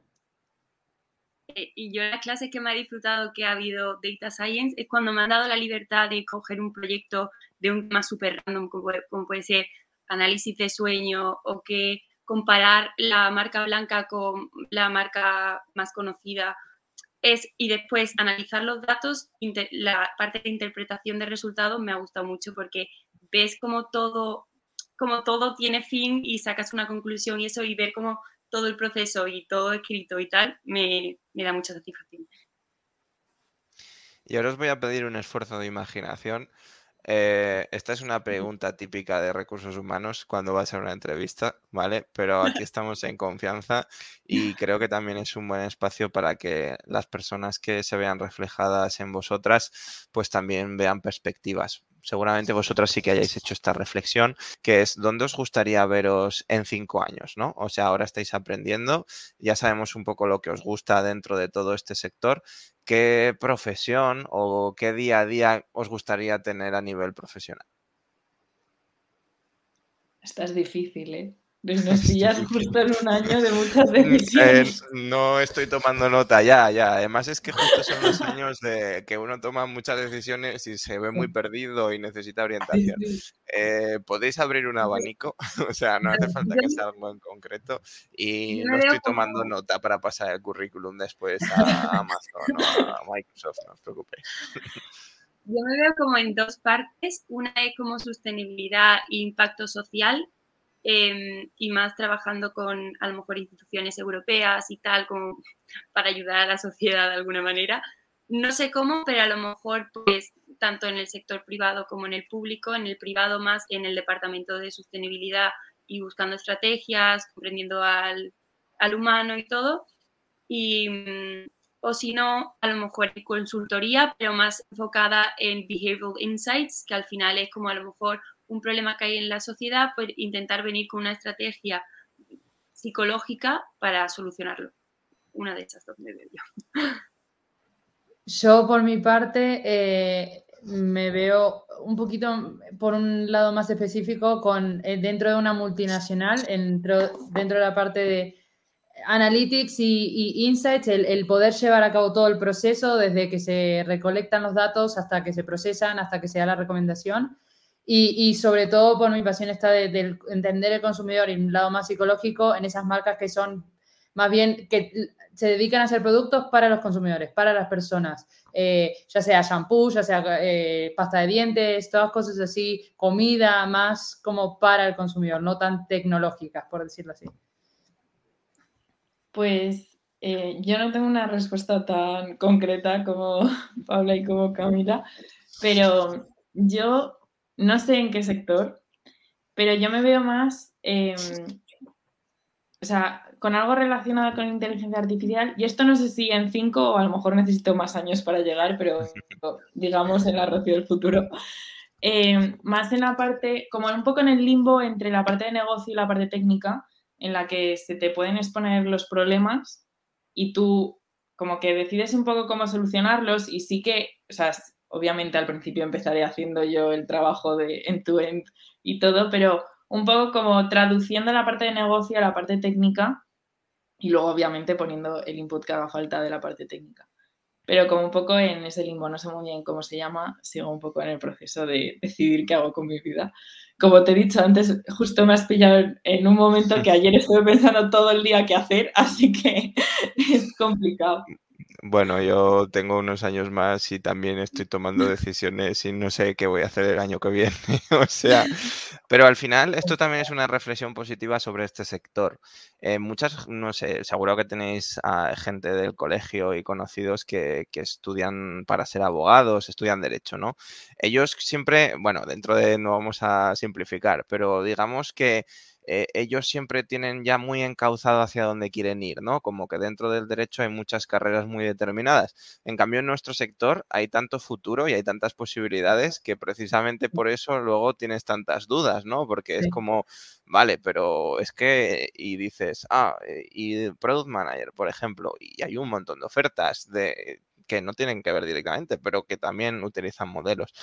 Eh, y yo las clases que me ha disfrutado que ha habido Data Science es cuando me han dado la libertad de coger un proyecto de un tema súper random, como puede, ser análisis de sueño o que comparar la marca blanca con la marca más conocida. Es y después analizar los datos, la parte de interpretación de resultados me ha gustado mucho porque ves como todo, como todo tiene fin y sacas una conclusión y eso y ver cómo todo el proceso y todo escrito y tal, me, da mucha satisfacción. Y ahora os voy a pedir un esfuerzo de imaginación. eh, esta es una pregunta típica de recursos humanos cuando vas a una entrevista, ¿vale? Pero aquí estamos en confianza y creo que también es un buen espacio para que las personas que se vean reflejadas en vosotras, pues también vean perspectivas seguramente vosotras sí que hayáis hecho esta reflexión, que es dónde os gustaría veros en cinco años, ¿no? O sea, ahora estáis aprendiendo, ya sabemos un poco lo que os gusta dentro de todo este sector. ¿Qué profesión o qué día a día os gustaría tener a nivel profesional? Esta es difícil, ¿eh? Nos pillas justo en un año de muchas Eh, decisiones. no estoy tomando nota, ya, ya. Además es que justo son los años de que uno toma muchas decisiones y se ve muy perdido y necesita orientación. Eh, ¿Podéis abrir un abanico? O sea, no hace falta que sea algo en concreto. Y no estoy tomando nota para pasar el currículum después a Amazon o a Microsoft, no os preocupéis. Yo me veo como en dos partes. Una es como sostenibilidad e impacto social em, y más trabajando con a lo mejor instituciones europeas y tal, como para ayudar a la sociedad de alguna manera. No sé cómo, pero a lo mejor pues tanto en el sector privado como en el público, en el privado más en el departamento de sostenibilidad y buscando estrategias, comprendiendo al, al humano y todo. Y, mm, o si no, a lo mejor consultoría, pero más enfocada en behavioral insights, que al final es como a lo mejor un problema que hay en la sociedad, pues intentar venir con una estrategia psicológica para solucionarlo. Una de esas dos me veo yo. Por mi parte, eh, me veo un poquito por un lado más específico con eh, dentro de una multinacional, dentro, dentro de la parte de analytics y, y insights, el, el poder llevar a cabo todo el proceso desde que se recolectan los datos hasta que se procesan, hasta que se da la recomendación. Y, sobre todo por mi pasión está de entender el consumidor y un lado más psicológico en esas marcas que son más bien que se dedican a hacer productos para los consumidores, para las personas, eh, ya sea shampoo, ya sea eh, pasta de dientes, todas cosas así, comida más como para el consumidor, no tan tecnológicas, por decirlo así. Pues eh, yo no tengo una respuesta tan concreta como Paula y como Camila, pero yo no sé en qué sector, pero yo me veo más, eh, o sea, con algo relacionado con inteligencia artificial, y esto no sé si en cinco o a lo mejor necesito más años para llegar, pero digamos en la Rocío del futuro. Eh, más en la parte, como un poco en el limbo entre la parte de negocio y la parte técnica, en la que se te pueden exponer los problemas y tú como que decides un poco cómo solucionarlos y sí que, o sea, obviamente al principio empezaré haciendo yo el trabajo de end-to-end -end y todo, pero un poco como traduciendo la parte de negocio a la parte técnica y luego obviamente poniendo el input que haga falta de la parte técnica. Pero como un poco en ese limbo, no sé muy bien cómo se llama, sigo un poco en el proceso de decidir qué hago con mi vida. Como te he dicho antes, justo me has pillado en un momento que ayer estuve pensando todo el día qué hacer, así que es complicado. Bueno, yo tengo unos años más y también estoy tomando decisiones y no sé qué voy a hacer el año que viene. o sea, pero al final esto también es una reflexión positiva sobre este sector. Eh, muchas, no sé, seguro que tenéis a gente del colegio y conocidos que, que, estudian para ser abogados, estudian derecho, ¿no? Ellos siempre, bueno, dentro de, no vamos a simplificar, pero digamos que eh, ellos siempre tienen ya muy encauzado hacia dónde quieren ir, ¿no? Como que dentro del derecho hay muchas carreras muy determinadas. En cambio, en nuestro sector hay tanto futuro y hay tantas posibilidades que precisamente por eso luego tienes tantas dudas, ¿no? Porque es como, vale, pero es que, y dices, ah, y Product Manager, por ejemplo, y hay un montón de ofertas de que no tienen que ver directamente, pero que también utilizan modelos.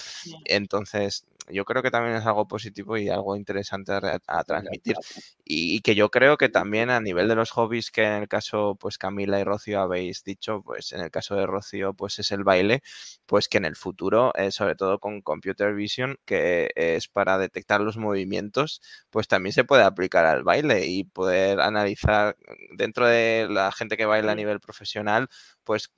Entonces, yo creo que también es algo positivo y algo interesante a, a transmitir. Y, y, que yo creo que también a nivel de los hobbies que en el caso, pues Camila y Rocío habéis dicho, pues en el caso de Rocío, pues es el baile, pues que en el futuro, eh, sobre todo con Computer Vision, que es para detectar los movimientos, pues también se puede aplicar al baile y poder analizar dentro de la gente que baila a nivel profesional, pues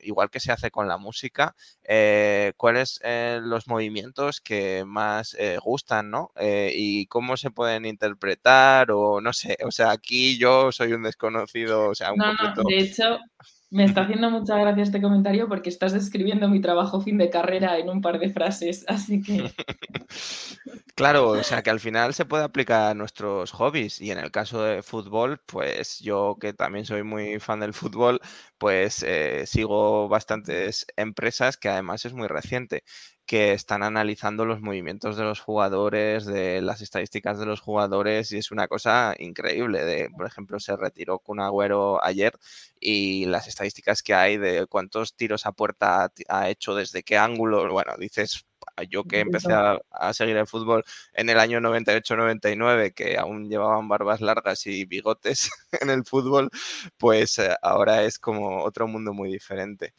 igual que se hace con la música, eh, cuáles eh, los movimientos que más eh, gustan, ¿no? Y cómo se pueden interpretar o no sé, o sea, aquí yo soy un desconocido, o sea, un no, completo... No, de hecho, Me está haciendo mucha gracia este comentario porque estás describiendo mi trabajo fin de carrera en un par de frases, así que... Claro, o sea que al final se puede aplicar a nuestros hobbies y en el caso de fútbol, pues yo que también soy muy fan del fútbol, pues eh, sigo bastantes empresas que además es muy reciente que están analizando los movimientos de los jugadores, de las estadísticas de los jugadores y es una cosa increíble. De, por ejemplo, se retiró con Agüero ayer y las estadísticas que hay de cuántos tiros a puerta ha hecho, desde qué ángulo, bueno, dices, yo que empecé a, seguir el fútbol en el año 98-99, que aún llevaban barbas largas y bigotes en el fútbol, pues eh, ahora es como otro mundo muy diferente.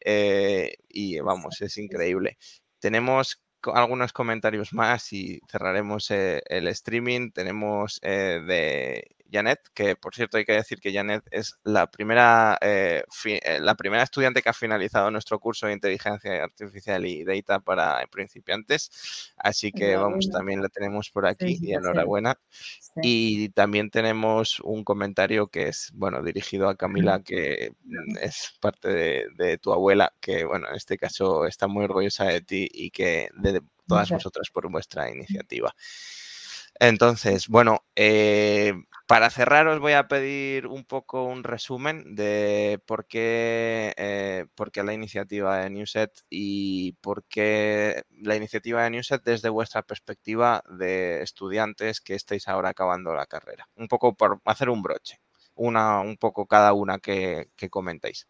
Eh, y vamos, es increíble. Tenemos algunos comentarios más y cerraremos eh, el streaming. Tenemos de Janet, que por cierto hay que decir que Janet es la primera, eh, eh, la primera estudiante que ha finalizado nuestro curso de inteligencia artificial y data para principiantes. Así que vamos, también la tenemos por aquí y enhorabuena. Y también tenemos un comentario que es, bueno, dirigido a Camila, que mm, es parte de, tu abuela, que bueno, en este caso está muy orgullosa de ti y que de todas vosotras por vuestra iniciativa. Entonces, bueno, eh, para cerrar os voy a pedir un poco un resumen de por qué, eh, por qué la iniciativa de Newset y por qué la iniciativa de Newset desde vuestra perspectiva de estudiantes que estáis ahora acabando la carrera. Un poco por hacer un broche, una, un poco cada una que, comentéis.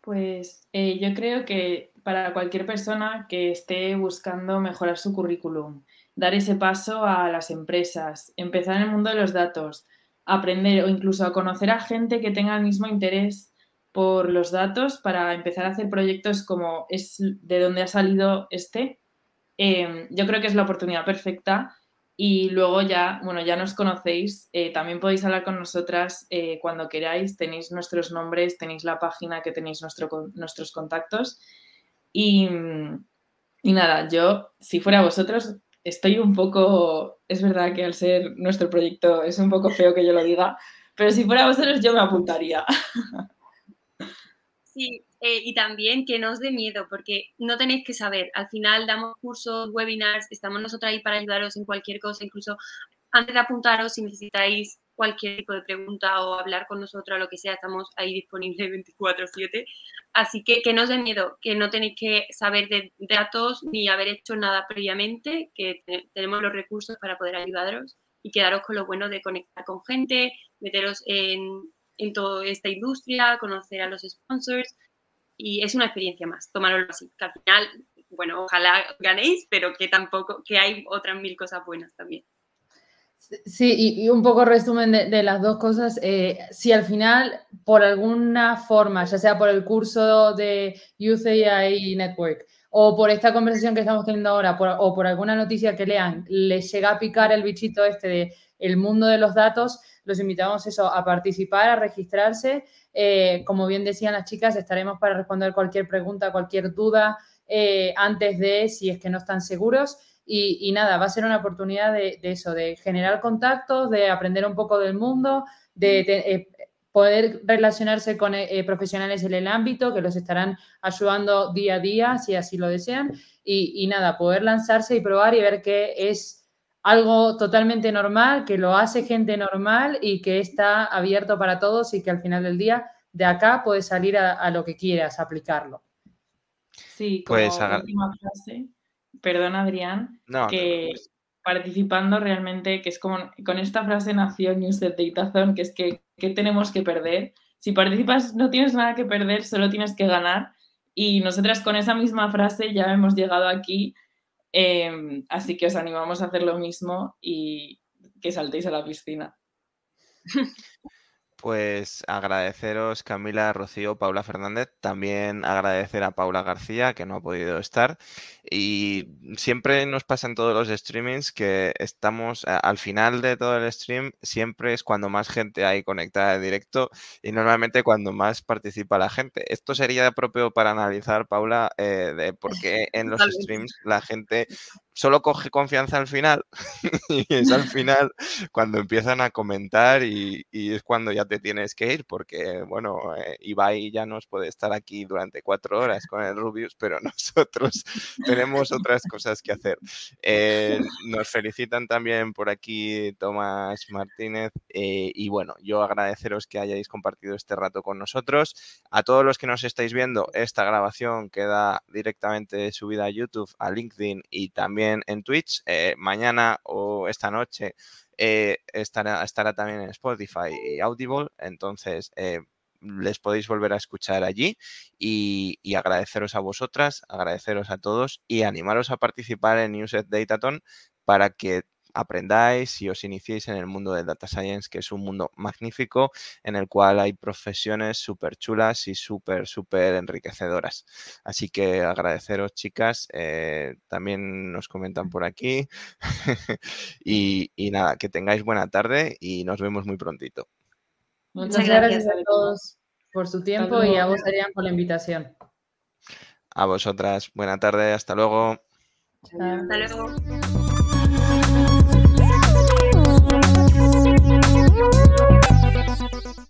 Pues eh, yo creo que para cualquier persona que esté buscando mejorar su currículum, dar ese paso a las empresas, empezar en el mundo de los datos, aprender o incluso a conocer a gente que tenga el mismo interés por los datos para empezar a hacer proyectos como es de donde ha salido este. Em, yo creo que es la oportunidad perfecta y luego ya, bueno, ya nos conocéis, eh, también podéis hablar con nosotras eh, cuando queráis, tenéis nuestros nombres, tenéis la página que tenéis nuestros contactos y, y nada, yo, si fuera vosotros, estoy un poco, es verdad que al ser nuestro proyecto es un poco feo que yo lo diga, pero si fuera vosotros yo me apuntaría. Sí, eh, y también que no os dé miedo, porque no tenéis que saber. Al final damos cursos, webinars, estamos nosotros ahí para ayudaros en cualquier cosa, incluso antes de apuntaros, si necesitáis cualquier tipo de pregunta o hablar con nosotros, lo que sea, estamos ahí disponibles 24/7. Así que que no os dé miedo, que no tenéis que saber de datos ni haber hecho nada previamente, que tenemos los recursos para poder ayudaros y quedaros con lo bueno de conectar con gente, meteros en, en toda esta industria, conocer a los sponsors y es una experiencia más, tomarlo así, que al final, bueno, ojalá ganéis, pero que tampoco, que hay otras mil cosas buenas también. Sí, y, un poco resumen de, las dos cosas. Eh, si al final, por alguna forma, ya sea por el curso de Youth AI Network o por esta conversación que estamos teniendo ahora o por alguna noticia que lean, les llega a picar el bichito este de el mundo de los datos, los invitamos eso, a participar, a registrarse. Eh, como bien decían las chicas, estaremos para responder cualquier pregunta, cualquier duda eh, antes de si es que no están seguros. Y, nada, va a ser una oportunidad de, eso, de generar contactos, de aprender un poco del mundo, de, eh, poder relacionarse con eh, eh, profesionales en el ámbito que los estarán ayudando día a día, si así lo desean. Y, nada, poder lanzarse y probar y ver que es algo totalmente normal, que lo hace gente normal y que está abierto para todos y que al final del día de acá puedes salir a, lo que quieras, aplicarlo. Sí, como pues última frase, perdón Adrián, que participando realmente, que es como con esta frase nació Newslet Data que es que ¿qué tenemos que perder? Si participas no tienes nada que perder, solo tienes que ganar. Y nosotras con esa misma frase ya hemos llegado aquí, em, así que os animamos a hacer lo mismo y que saltéis a la piscina. Pues agradeceros Camila, Rocío, Paula Fernández, también agradecer a Paula García que no ha podido estar. Y siempre nos pasa en todos los streamings que estamos al final de todo el stream siempre es cuando más gente hay conectada en directo y normalmente cuando más participa la gente. Esto sería propio para analizar, Paula, eh, de por qué en los streams la gente solo coge confianza al final y es al final cuando empiezan a comentar y, es cuando ya te tienes que ir porque, bueno, eh, Ibai ya nos puede estar aquí durante cuatro horas con el Rubius, pero nosotros tenemos otras cosas que hacer. Eh, nos felicitan también por aquí Tomás Martínez eh, y bueno, yo agradeceros que hayáis compartido este rato con nosotros. A todos los que nos estáis viendo, esta grabación queda directamente subida a YouTube, a LinkedIn y también en Twitch. Eh, mañana o esta noche eh, estará, estará también en Spotify y Audible. Entonces, eh, les podéis volver a escuchar allí y, agradeceros a vosotras, agradeceros a todos y animaros a participar en Newset Dataton para que aprendáis y os iniciéis en el mundo del data science, que es un mundo magnífico en el cual hay profesiones súper chulas y súper, súper enriquecedoras. Así que agradeceros, chicas. Eh, también nos comentan por aquí. y, nada, que tengáis buena tarde y nos vemos muy prontito. Muchas gracias a todos por su tiempo y a vos, Adrián, por la invitación. A vosotras, buena tarde, hasta luego. Hasta luego.